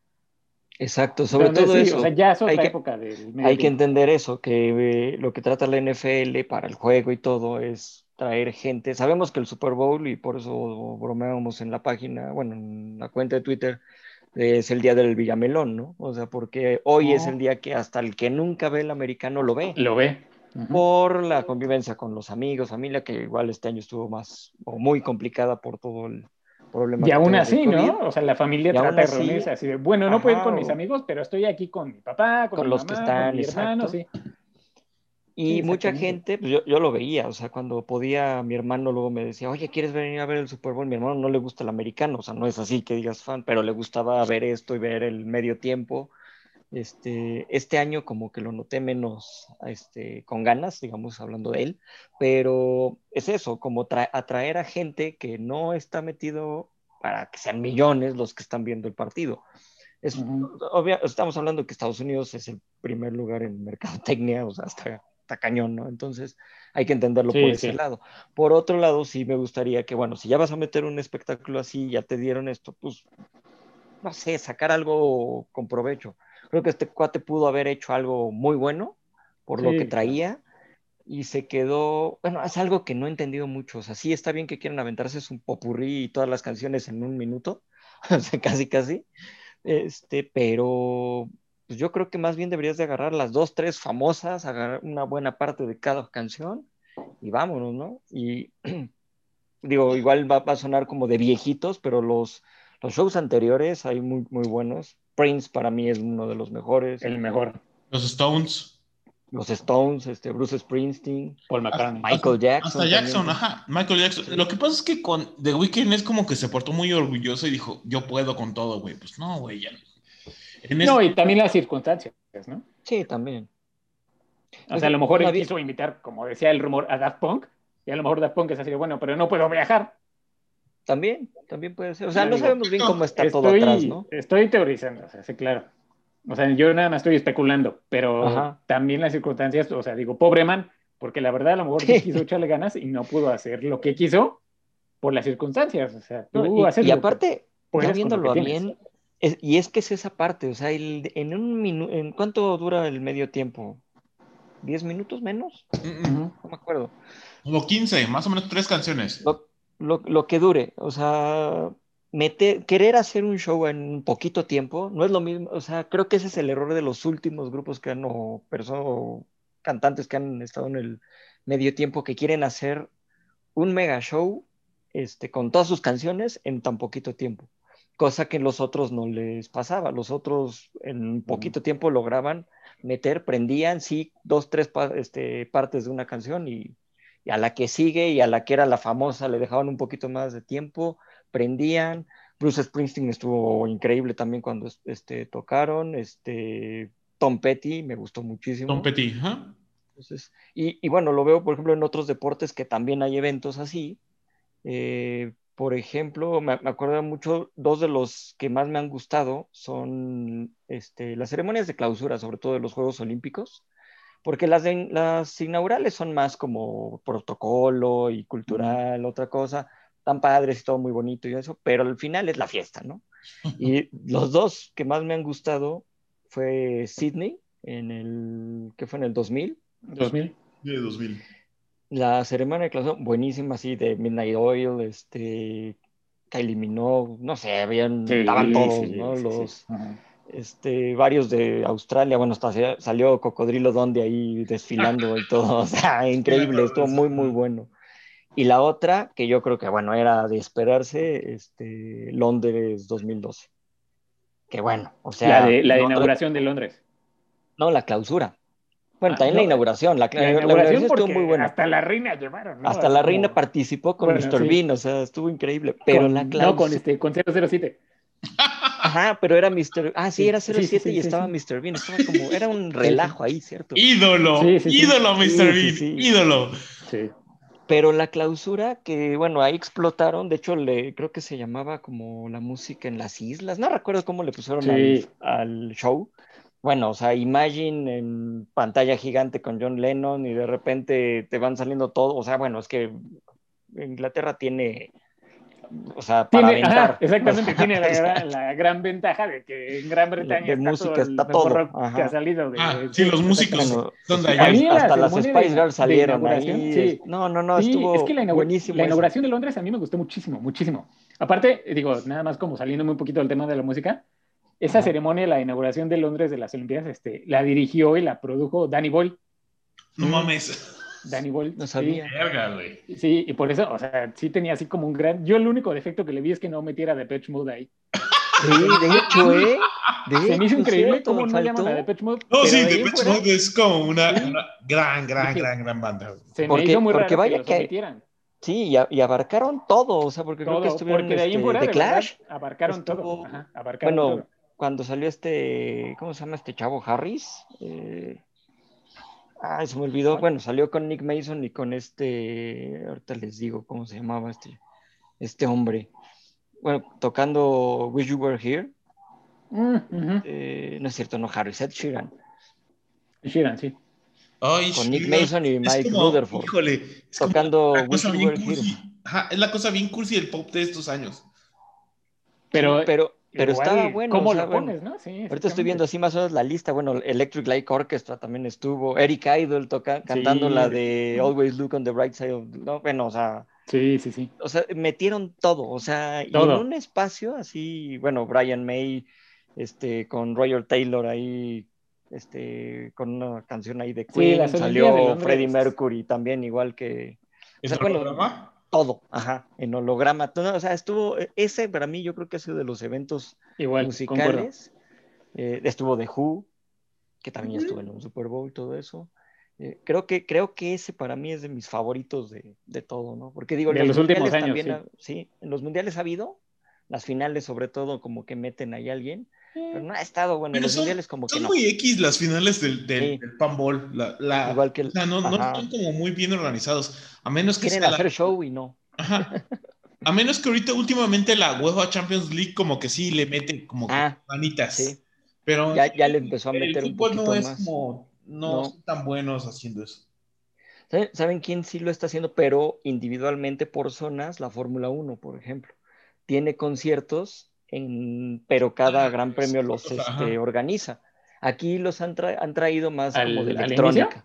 [SPEAKER 1] Exacto. Sobre
[SPEAKER 3] Entonces,
[SPEAKER 1] todo
[SPEAKER 3] sí,
[SPEAKER 1] eso.
[SPEAKER 3] O sea, ya es otra
[SPEAKER 1] hay que-
[SPEAKER 3] época del medio
[SPEAKER 1] Hay que entender eso, que eh, lo que trata la NFL para el juego y todo es traer gente. Sabemos que el Super Bowl, y por eso bromeábamos en la página, bueno, en la cuenta de Twitter, es el día del Villamelón, ¿no? O sea, porque hoy es
[SPEAKER 3] Oh.
[SPEAKER 1] el día que hasta el que nunca ve el americano lo ve.
[SPEAKER 3] Lo ve. Ujú.
[SPEAKER 1] por la convivencia con los amigos, familia, que igual este año estuvo más o muy complicada por todo el problema.
[SPEAKER 3] Y
[SPEAKER 1] que
[SPEAKER 3] aún así, ¿no? O sea, la familia
[SPEAKER 1] Y
[SPEAKER 3] trata de reunirse así de, bueno, no puedo ir
[SPEAKER 1] Ajá,
[SPEAKER 3] con mis amigos, pero estoy aquí con mi papá, con,
[SPEAKER 1] Con
[SPEAKER 3] mi
[SPEAKER 1] los que
[SPEAKER 3] mamá,
[SPEAKER 1] están,
[SPEAKER 3] con mi hermano, sí.
[SPEAKER 1] Y mucha gente, pues yo, yo lo veía, o sea, cuando podía, mi hermano luego me decía, oye, ¿quieres venir a ver el Super Bowl? Mi hermano no le gusta el americano, o sea, no es así que digas fan, pero le gustaba ver esto y ver el medio tiempo. Este, este año como que lo noté menos este, con ganas, digamos, hablando de él, pero es eso, como tra- atraer a gente que no está metido para que sean millones los que están viendo el partido. Es, obvia- estamos hablando que Estados Unidos es el primer lugar en mercadotecnia, o sea, está, está cañón, ¿no? Entonces hay que entenderlo
[SPEAKER 3] Sí,
[SPEAKER 1] por ese
[SPEAKER 3] sí.
[SPEAKER 1] lado. Por otro lado, sí me gustaría que, bueno, si ya vas a meter un espectáculo así, ya te dieron esto, pues, no sé, sacar algo con provecho. Creo que este cuate pudo haber hecho algo muy bueno por lo que traía y se quedó, bueno, es algo que no he entendido mucho, o sea, sí está bien que quieran aventarse su popurrí y todas las canciones en un minuto, *laughs* o sea, casi, casi, este, pero pues yo creo que más bien deberías de agarrar las dos, tres famosas, agarrar una buena parte de cada canción y vámonos, ¿no? Y *clears throat* digo, igual va, va a sonar como de viejitos, pero los, los shows anteriores hay muy, muy buenos. Prince para mí es uno de los mejores.
[SPEAKER 3] El mejor.
[SPEAKER 2] Los Stones.
[SPEAKER 1] Los Stones, este, Bruce Springsteen,
[SPEAKER 3] Paul McCartney.
[SPEAKER 1] Michael Jackson.
[SPEAKER 2] Hasta Jackson,
[SPEAKER 1] también.
[SPEAKER 2] ajá. Michael Jackson. Lo que pasa es que con The Weeknd es como que se portó muy orgulloso y dijo, yo puedo con todo, güey. Pues no, güey, ya. En
[SPEAKER 3] No,
[SPEAKER 2] este-
[SPEAKER 3] y también las circunstancias, ¿no?
[SPEAKER 1] Sí, también.
[SPEAKER 3] O sea, a lo mejor él quiso invitar, como decía el rumor, a Daft Punk, y a lo mejor Daft Punk es así de, bueno, pero no puedo viajar.
[SPEAKER 1] También, también puede ser. O sea,
[SPEAKER 3] No,
[SPEAKER 1] sabemos bien cómo está todo
[SPEAKER 3] Estoy,
[SPEAKER 1] atrás, ¿no?
[SPEAKER 3] estoy teorizando, o sea, sí, claro. O sea, yo nada más estoy especulando, pero
[SPEAKER 1] Ajá.
[SPEAKER 3] también las circunstancias, o sea, digo, pobre man, porque la verdad a lo mejor sí quiso echarle ganas y no pudo hacer lo que quiso por las circunstancias. O sea, tú
[SPEAKER 1] No, y-
[SPEAKER 3] haces
[SPEAKER 1] y,
[SPEAKER 3] lo que
[SPEAKER 1] aparte, ya viéndolo bien, es- y es que es esa parte, o sea, el- en un minuto, ¿en cuánto dura el medio tiempo? ¿10 minutos menos? No me acuerdo.
[SPEAKER 2] Como 15, más o menos tres canciones.
[SPEAKER 1] Lo, lo- lo que dure, o sea, meter, querer hacer un show en poquito tiempo no es lo mismo, o sea, creo que ese es el error de los últimos grupos que han, o personas, o cantantes que han estado en el medio tiempo, que quieren hacer un mega show este, con todas sus canciones en tan poquito tiempo, cosa que los otros no les pasaba, los otros en poquito tiempo lograban meter, prendían, sí, dos, tres pa- este, partes de una canción y, y a la que sigue y a la que era la famosa le dejaban un poquito más de tiempo, prendían. Bruce Springsteen estuvo increíble también cuando este, tocaron. Este, Tom Petty me gustó muchísimo.
[SPEAKER 2] Tom Petty, ajá.
[SPEAKER 1] Entonces, y, y bueno, lo veo, por ejemplo, en otros deportes que también hay eventos así. Eh, por ejemplo, me, me acuerdo mucho, dos de los que más me han gustado son este, las ceremonias de clausura, sobre todo de los Juegos Olímpicos, porque las, de- las inaugurales son más como protocolo y cultural, otra cosa, tan padres y todo muy bonito y eso, pero al final es la fiesta, ¿no? *laughs* Y los dos que más me han gustado fue Sydney, en el, que fue en el 2000,
[SPEAKER 3] 2000.
[SPEAKER 2] De 2000.
[SPEAKER 1] La ceremonia de clausura, buenísima, así, de Midnight Oil, este, Kylie Minogue, no sé, habían,
[SPEAKER 3] Sí,
[SPEAKER 1] estaban todos,
[SPEAKER 3] sí,
[SPEAKER 1] ¿no?
[SPEAKER 3] sí.
[SPEAKER 1] Los, este, varios de Australia, bueno, hasta salió Cocodrilo Donde ahí desfilando y todo, *laughs* o sea, increíble, estuvo muy, muy *laughs* bueno. Y la otra, que yo creo que, bueno, era de esperarse, este, Londres 2012. Que bueno, o sea,
[SPEAKER 3] la de, la de
[SPEAKER 1] no-
[SPEAKER 3] inauguración de Londres.
[SPEAKER 1] no, la clausura. Bueno,
[SPEAKER 3] Ah,
[SPEAKER 1] también
[SPEAKER 3] no,
[SPEAKER 1] la inauguración, la,
[SPEAKER 3] La
[SPEAKER 1] la
[SPEAKER 3] inauguración
[SPEAKER 1] estuvo muy buena.
[SPEAKER 3] hasta la reina llevaron, ¿no?
[SPEAKER 1] Hasta la reina
[SPEAKER 3] como
[SPEAKER 1] participó con
[SPEAKER 3] Bueno,
[SPEAKER 1] Mr.
[SPEAKER 3] sí.
[SPEAKER 1] Bean, o sea, estuvo increíble. Pero
[SPEAKER 3] con-
[SPEAKER 1] la
[SPEAKER 3] No,
[SPEAKER 1] clausura.
[SPEAKER 3] con, este, con 007. *laughs*
[SPEAKER 1] Ajá, pero era Mr. Ah, sí,
[SPEAKER 3] Sí,
[SPEAKER 1] era
[SPEAKER 3] sí,
[SPEAKER 1] 07
[SPEAKER 3] sí, sí,
[SPEAKER 1] y
[SPEAKER 3] sí,
[SPEAKER 1] estaba
[SPEAKER 3] sí.
[SPEAKER 1] Mr. Bean. Estaba como, era un relajo ahí, ¿cierto?
[SPEAKER 2] Ídolo,
[SPEAKER 3] Sí, sí, sí.
[SPEAKER 2] ídolo, Mr.
[SPEAKER 1] Sí,
[SPEAKER 2] Bean,
[SPEAKER 1] sí, sí.
[SPEAKER 2] ídolo.
[SPEAKER 3] Sí.
[SPEAKER 1] Pero la clausura, que bueno, ahí explotaron, de hecho, le, creo que se llamaba como la música en las islas, no recuerdo cómo le pusieron
[SPEAKER 3] Sí.
[SPEAKER 1] al, al show. Bueno, o sea, Imagine en pantalla gigante con John Lennon y de repente te van saliendo todo, o sea, bueno, es que Inglaterra tiene, o sea, para
[SPEAKER 3] Tiene, ajá, exactamente,
[SPEAKER 1] O sea,
[SPEAKER 3] tiene la, *laughs* gran- la gran ventaja de que en Gran Bretaña
[SPEAKER 1] de
[SPEAKER 3] está
[SPEAKER 1] música
[SPEAKER 3] todo el
[SPEAKER 1] está
[SPEAKER 3] mejor
[SPEAKER 1] todo,
[SPEAKER 3] rock que ha salido. De,
[SPEAKER 2] Ah, sí, los músicos
[SPEAKER 1] Bueno,
[SPEAKER 2] de
[SPEAKER 3] mí la
[SPEAKER 1] hasta las
[SPEAKER 3] de-
[SPEAKER 1] Spice Girls
[SPEAKER 3] de
[SPEAKER 1] salieron ahí.
[SPEAKER 3] sí.
[SPEAKER 1] No, no, no,
[SPEAKER 3] Sí,
[SPEAKER 1] estuvo
[SPEAKER 3] es que la,
[SPEAKER 1] buenísimo.
[SPEAKER 3] la
[SPEAKER 1] eso.
[SPEAKER 3] inauguración de Londres a mí me gustó muchísimo, muchísimo. Aparte, digo, nada más como saliendo muy poquito del tema de la música, esa
[SPEAKER 1] Ajá.
[SPEAKER 3] ceremonia, la inauguración de Londres de las Olimpiadas, este, la dirigió y la produjo Danny Boyle.
[SPEAKER 2] No mames.
[SPEAKER 3] Danny Boyle.
[SPEAKER 1] No
[SPEAKER 3] sí.
[SPEAKER 1] sabía.
[SPEAKER 2] Verga, güey.
[SPEAKER 3] Sí, y por eso, o sea, sí tenía así como un gran... Yo el único defecto que le vi es que no metiera Depeche Mode ahí.
[SPEAKER 1] Sí, de hecho, ¿eh? De
[SPEAKER 3] Se me hizo increíble
[SPEAKER 1] cierto,
[SPEAKER 3] cómo no llaman a Depeche Mode.
[SPEAKER 2] No, sí,
[SPEAKER 3] de
[SPEAKER 2] Depeche
[SPEAKER 3] fuera
[SPEAKER 2] Mode es como una,
[SPEAKER 3] Sí.
[SPEAKER 2] una gran, gran, gran, gran banda.
[SPEAKER 3] Se
[SPEAKER 1] Porque-
[SPEAKER 3] me hizo muy
[SPEAKER 1] porque
[SPEAKER 3] raro
[SPEAKER 1] vaya
[SPEAKER 3] que los
[SPEAKER 1] que-
[SPEAKER 3] omitieran.
[SPEAKER 1] Sí, y, a- y abarcaron todo, o sea, porque creo que estuvieron
[SPEAKER 3] porque de ahí en
[SPEAKER 1] este,
[SPEAKER 3] fuera,
[SPEAKER 1] The
[SPEAKER 3] de verdad,
[SPEAKER 1] Clash.
[SPEAKER 3] abarcaron
[SPEAKER 1] estuvo-
[SPEAKER 3] todo. Ajá, abarcaron
[SPEAKER 1] Bueno,
[SPEAKER 3] todo.
[SPEAKER 1] Cuando salió este, ¿cómo se llama este chavo? Harris. Eh, Ay, se me olvidó. Bueno, salió con Nick Mason y con este, ahorita les digo cómo se llamaba este, este hombre. Bueno, tocando Wish You Were Here.
[SPEAKER 3] Mm.
[SPEAKER 1] Eh, no es cierto, no Harris, Ed Sheeran.
[SPEAKER 3] Sheeran, sí.
[SPEAKER 2] Ay,
[SPEAKER 1] Con Nick Mason y Mike
[SPEAKER 2] como,
[SPEAKER 1] Rutherford.
[SPEAKER 2] Híjole, es como
[SPEAKER 1] Tocando
[SPEAKER 2] la
[SPEAKER 1] Wish
[SPEAKER 2] cosa
[SPEAKER 1] You
[SPEAKER 2] bien
[SPEAKER 1] Were Here.
[SPEAKER 2] Ajá, es la cosa bien cursi del pop de estos años.
[SPEAKER 3] Pero,
[SPEAKER 1] Sí, pero Pero
[SPEAKER 3] igual,
[SPEAKER 1] estaba bueno,
[SPEAKER 3] ¿Cómo
[SPEAKER 1] o sea,
[SPEAKER 3] lo
[SPEAKER 1] bueno,
[SPEAKER 3] pones, no? Sí,
[SPEAKER 1] Ahorita estoy viendo así más o menos la lista. Bueno, Electric Light Orchestra también estuvo. Eric Idle toca, cantando
[SPEAKER 3] Sí.
[SPEAKER 1] la de Always Look on the Bright Side of no, Bueno, o sea,
[SPEAKER 3] Sí, sí, sí.
[SPEAKER 1] o sea, metieron todo. O sea, y en un espacio así, bueno, Brian May, este, con Roger Taylor ahí, este, con una canción ahí de Queen.
[SPEAKER 3] de
[SPEAKER 1] Salió. Freddie Mercury también, igual que. O
[SPEAKER 2] ¿Es
[SPEAKER 1] sea, bueno,
[SPEAKER 2] holograma?
[SPEAKER 1] Todo, ajá, en holograma. todo, o sea, estuvo, ese para mí yo creo que ha sido de los eventos
[SPEAKER 3] Igual,
[SPEAKER 1] musicales. Eh, estuvo The Who, que también estuvo en un Super Bowl, todo eso. Eh, creo, que, creo que ese para mí es de mis favoritos de, de todo, ¿no? Porque digo, en
[SPEAKER 3] De los últimos
[SPEAKER 1] mundiales
[SPEAKER 3] años,
[SPEAKER 1] también, ha- sí, en los mundiales ha habido, las finales sobre todo como que meten ahí a alguien, pero no ha estado, bueno, en
[SPEAKER 2] Pero
[SPEAKER 1] los
[SPEAKER 2] son-
[SPEAKER 1] mundiales como que
[SPEAKER 2] Son
[SPEAKER 1] no.
[SPEAKER 2] muy X las finales del, del,
[SPEAKER 1] Sí.
[SPEAKER 2] del Panball. La, la-
[SPEAKER 1] Igual que el-
[SPEAKER 2] o sea, no, no están como muy bien organizados. A menos que
[SPEAKER 1] Quieren
[SPEAKER 2] sea la-
[SPEAKER 1] hacer show y no.
[SPEAKER 2] Ajá. *laughs* A menos que ahorita últimamente la UEFA Champions League como que sí le mete como que
[SPEAKER 1] Ah,
[SPEAKER 2] manitas.
[SPEAKER 1] sí.
[SPEAKER 2] Pero
[SPEAKER 1] Ya- ya le empezó a
[SPEAKER 2] el
[SPEAKER 1] meter un
[SPEAKER 2] fútbol no
[SPEAKER 1] poquito
[SPEAKER 2] es
[SPEAKER 1] más.
[SPEAKER 2] como no,
[SPEAKER 1] No.
[SPEAKER 2] son tan buenos haciendo eso.
[SPEAKER 1] ¿Saben, saben quién sí lo está haciendo? Pero individualmente por zonas, la Fórmula 1, por ejemplo. Tiene conciertos, en, pero cada
[SPEAKER 2] Ah,
[SPEAKER 1] gran
[SPEAKER 2] sí,
[SPEAKER 1] premio los
[SPEAKER 2] ajá.
[SPEAKER 1] este, organiza. Aquí los han, tra- han traído más
[SPEAKER 3] ¿Al-
[SPEAKER 1] como de electrónica.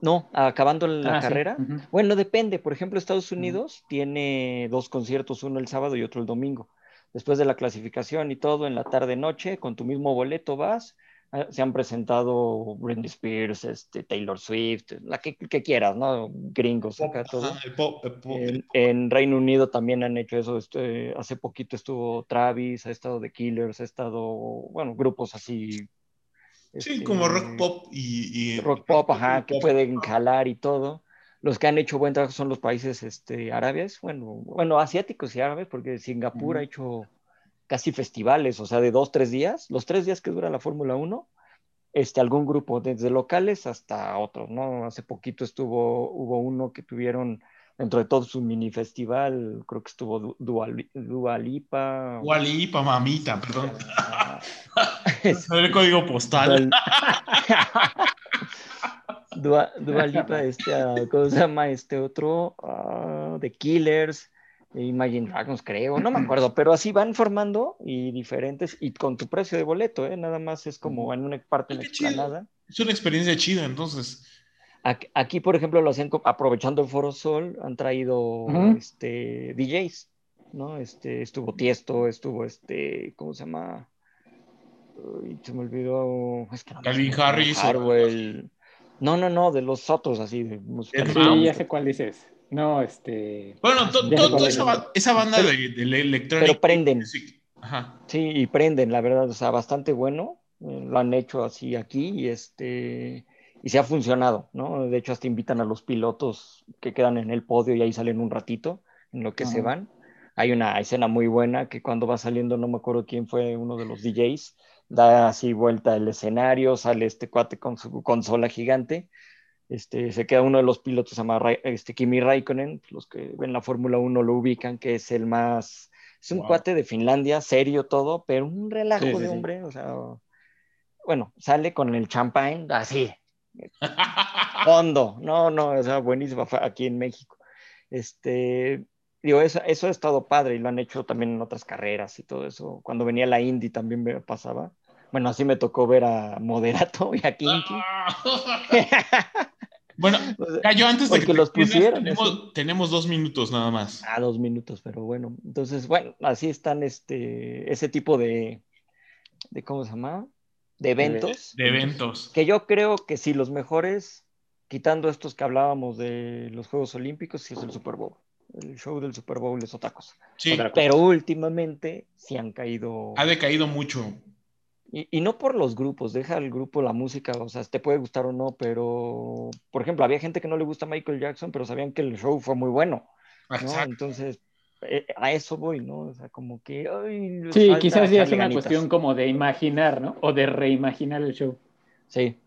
[SPEAKER 1] No, acabando la
[SPEAKER 3] Ah, sí.
[SPEAKER 1] carrera. Bueno, depende. Por ejemplo, Estados Unidos tiene dos conciertos, uno el sábado y otro el domingo. Después de la clasificación y todo, en la tarde-noche, con tu mismo boleto vas. Ah, Se han presentado Britney Spears, este, Taylor Swift, la que, que quieras, ¿no? Gringos
[SPEAKER 2] Pop,
[SPEAKER 1] acá todo.
[SPEAKER 2] ajá, el pop, el pop, el
[SPEAKER 1] En, en Reino Unido también han hecho eso. este, hace poquito estuvo Travis, ha estado The Killers, ha estado, bueno, grupos así.
[SPEAKER 2] Sí,
[SPEAKER 1] este,
[SPEAKER 2] como rock pop y, y-
[SPEAKER 1] rock pop, ajá, que pueden jalar y todo. Los que han hecho buen trabajo son los países este, árabes, bueno, bueno, asiáticos y árabes, porque Singapur ha hecho casi festivales, o sea, de dos, tres días, los tres días que dura la Fórmula 1, este, algún grupo, desde locales hasta otros, ¿no? Hace poquito estuvo, hubo uno que tuvieron dentro de todo su mini festival, creo que estuvo Du- Dua, Li- Dua Lipa.
[SPEAKER 2] Dua Lipa, mamita, perdón.
[SPEAKER 1] ah, *laughs*
[SPEAKER 2] el código postal. *laughs*
[SPEAKER 1] Dua, Dua Lipa, este, ah, ¿cómo se llama este otro? Ah, The Killers, Imagine Dragons, creo, no me *clears throat* acuerdo, pero así van formando y diferentes y con tu precio de boleto, ¿eh? Nada más es como en una parte en la.
[SPEAKER 2] Es una experiencia chida, entonces.
[SPEAKER 1] Aquí, aquí, por ejemplo, lo hacen aprovechando el Foro Sol, han traído este, DJs, ¿no? Este, estuvo Tiesto, estuvo este, ¿cómo se llama? Uy, se me olvidó. Es que no
[SPEAKER 2] Calvin Harris,
[SPEAKER 1] Harwell. No, no, no, de los otros así, de música.
[SPEAKER 3] Sí, ya sé cuál dices. No, este.
[SPEAKER 2] Bueno, to- to- toda
[SPEAKER 3] es.
[SPEAKER 2] esa, esa banda de, de electrónica.
[SPEAKER 1] Pero prenden.
[SPEAKER 2] music, Ajá.
[SPEAKER 1] Sí, y prenden, la verdad, o sea, bastante bueno. eh, lo han hecho así aquí y este y se ha funcionado, ¿no? De hecho, hasta invitan a los pilotos que quedan en el podio y ahí salen un ratito en lo que se van. Hay una escena muy buena que cuando va saliendo, no me acuerdo quién fue uno de los DJs, da así vuelta el escenario, sale este cuate con su consola gigante. Este, se queda uno de los pilotos, Rai- este, Kimi Raikkonen, los que ven la Fórmula 1 lo ubican, que es el más, es un
[SPEAKER 2] Wow.
[SPEAKER 1] cuate de Finlandia, serio todo, pero un relajo
[SPEAKER 3] Sí, sí,
[SPEAKER 1] de
[SPEAKER 3] sí.
[SPEAKER 1] hombre, o sea, bueno, sale con el champagne así, *laughs* fondo, no, no, o sea, buenísimo aquí en México. Este, digo, eso, eso ha estado padre y lo han hecho también en otras carreras y todo eso. Cuando venía la Indy también me pasaba. Bueno, así me tocó ver a Moderato y a Kinky. *laughs*
[SPEAKER 2] bueno, *laughs* Cayo, antes de
[SPEAKER 1] Porque
[SPEAKER 2] que
[SPEAKER 1] los pusieron,
[SPEAKER 2] tenemos, tenemos dos minutos nada más.
[SPEAKER 1] a dos minutos, pero bueno. Entonces, bueno, así están este, ese tipo de, de, ¿cómo se llama? De eventos.
[SPEAKER 2] De eventos.
[SPEAKER 1] Que yo creo que sí, los mejores, quitando estos que hablábamos de los Juegos Olímpicos, sí es el Super Bowl. El show del Super Bowl es otra cosa.
[SPEAKER 2] Sí,
[SPEAKER 3] Otra cosa.
[SPEAKER 1] Pero últimamente sí han caído.
[SPEAKER 2] ha decaído mucho.
[SPEAKER 1] Y, y no por los grupos, deja el grupo la música, o sea, te puede gustar o no, pero, por ejemplo, había gente que no le gusta Michael Jackson, pero sabían que el show fue muy bueno. Entonces, eh, a eso voy, ¿no? O sea, como que... ay,
[SPEAKER 3] Sí, quizás ya es una
[SPEAKER 1] ganitas.
[SPEAKER 3] cuestión como de imaginar, ¿no? O de reimaginar el show.
[SPEAKER 1] Sí.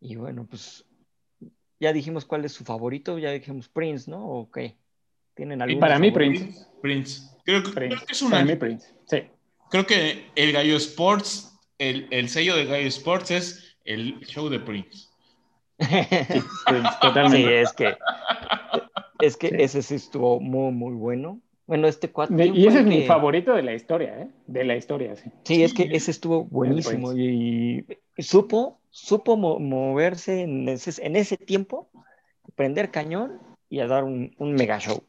[SPEAKER 1] Y bueno, pues ya dijimos cuál es su favorito, ya dijimos Prince, ¿no? ¿O qué? ¿Tienen algún
[SPEAKER 3] para mí? Prince.
[SPEAKER 2] Prince. Creo, que- creo
[SPEAKER 3] Prince.
[SPEAKER 2] que es
[SPEAKER 3] Para
[SPEAKER 2] una.
[SPEAKER 3] mí, Prince. Sí.
[SPEAKER 2] Creo que el Gallo Sports, el, el sello de Gallo Sports es el show de
[SPEAKER 3] Prince.
[SPEAKER 1] Sí,
[SPEAKER 3] totalmente.
[SPEAKER 1] es que es que
[SPEAKER 3] Sí.
[SPEAKER 1] ese sí estuvo muy, muy bueno. Bueno, este cuatro.
[SPEAKER 3] Y ese es mi favorito de la historia, ¿eh? De la historia, sí.
[SPEAKER 1] Sí, es que ese estuvo buenísimo y, supo, supo moverse en ese, en ese tiempo, prender cañón y a dar un, un mega show.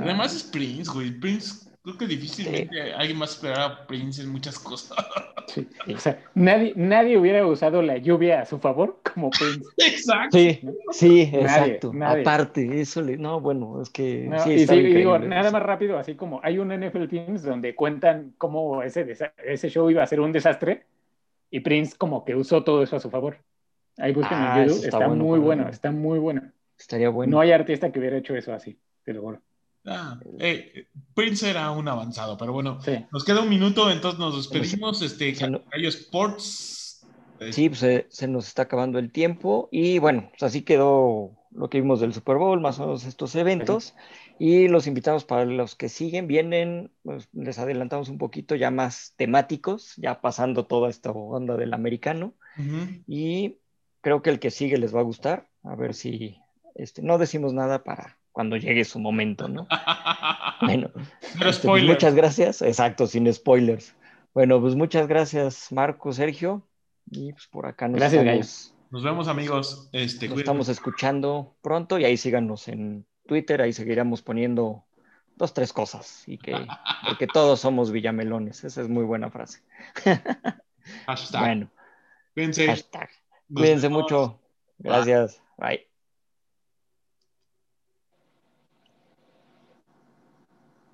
[SPEAKER 2] Además es Prince, güey. Prince, creo que difícilmente alguien más esperaba a Prince en muchas cosas. *laughs*
[SPEAKER 3] Sí, o sea, nadie, nadie hubiera usado la lluvia a su favor como Prince. *laughs*
[SPEAKER 2] Exacto.
[SPEAKER 1] Sí, sí, exacto. Aparte, eso le. No, bueno, es que. sí, y
[SPEAKER 3] digo, nada más rápido, así como hay un NFL Teams donde cuentan cómo ese, ese show iba a ser un desastre y Prince como que usó todo eso a su favor. Ahí busquen ah, el YouTube, está, muy bueno, está muy bueno.
[SPEAKER 1] Estaría bueno.
[SPEAKER 3] No hay artista que hubiera hecho eso así, te lo juro.
[SPEAKER 2] Ah, eh, Prince era un avanzado, pero bueno, nos queda un minuto, entonces nos despedimos. Este, Sports.
[SPEAKER 1] Sí, pues se, nos está acabando el tiempo y bueno, pues así quedó lo que vimos del Super Bowl, más o menos estos eventos. Y los invitamos para los que siguen, vienen, pues, les adelantamos un poquito ya más temáticos, ya pasando toda esta onda del americano. Y creo que el que sigue les va a gustar. A ver si este, no decimos nada para cuando llegue su momento, ¿no? *laughs* bueno, este, pues, muchas gracias, exacto, sin spoilers. Bueno, pues muchas gracias, Marco, Sergio, y pues por acá nos
[SPEAKER 3] gracias,
[SPEAKER 2] Nos vemos, amigos. Este,
[SPEAKER 1] nos estamos escuchando pronto y ahí síganos en Twitter, ahí seguiremos poniendo dos, tres cosas y que *laughs* porque todos somos villamelones. Esa es muy buena frase.
[SPEAKER 2] Hashtag.
[SPEAKER 1] Bueno.
[SPEAKER 2] Cuídense.
[SPEAKER 1] Hashtag. Cuídense mucho. Gracias. Bye.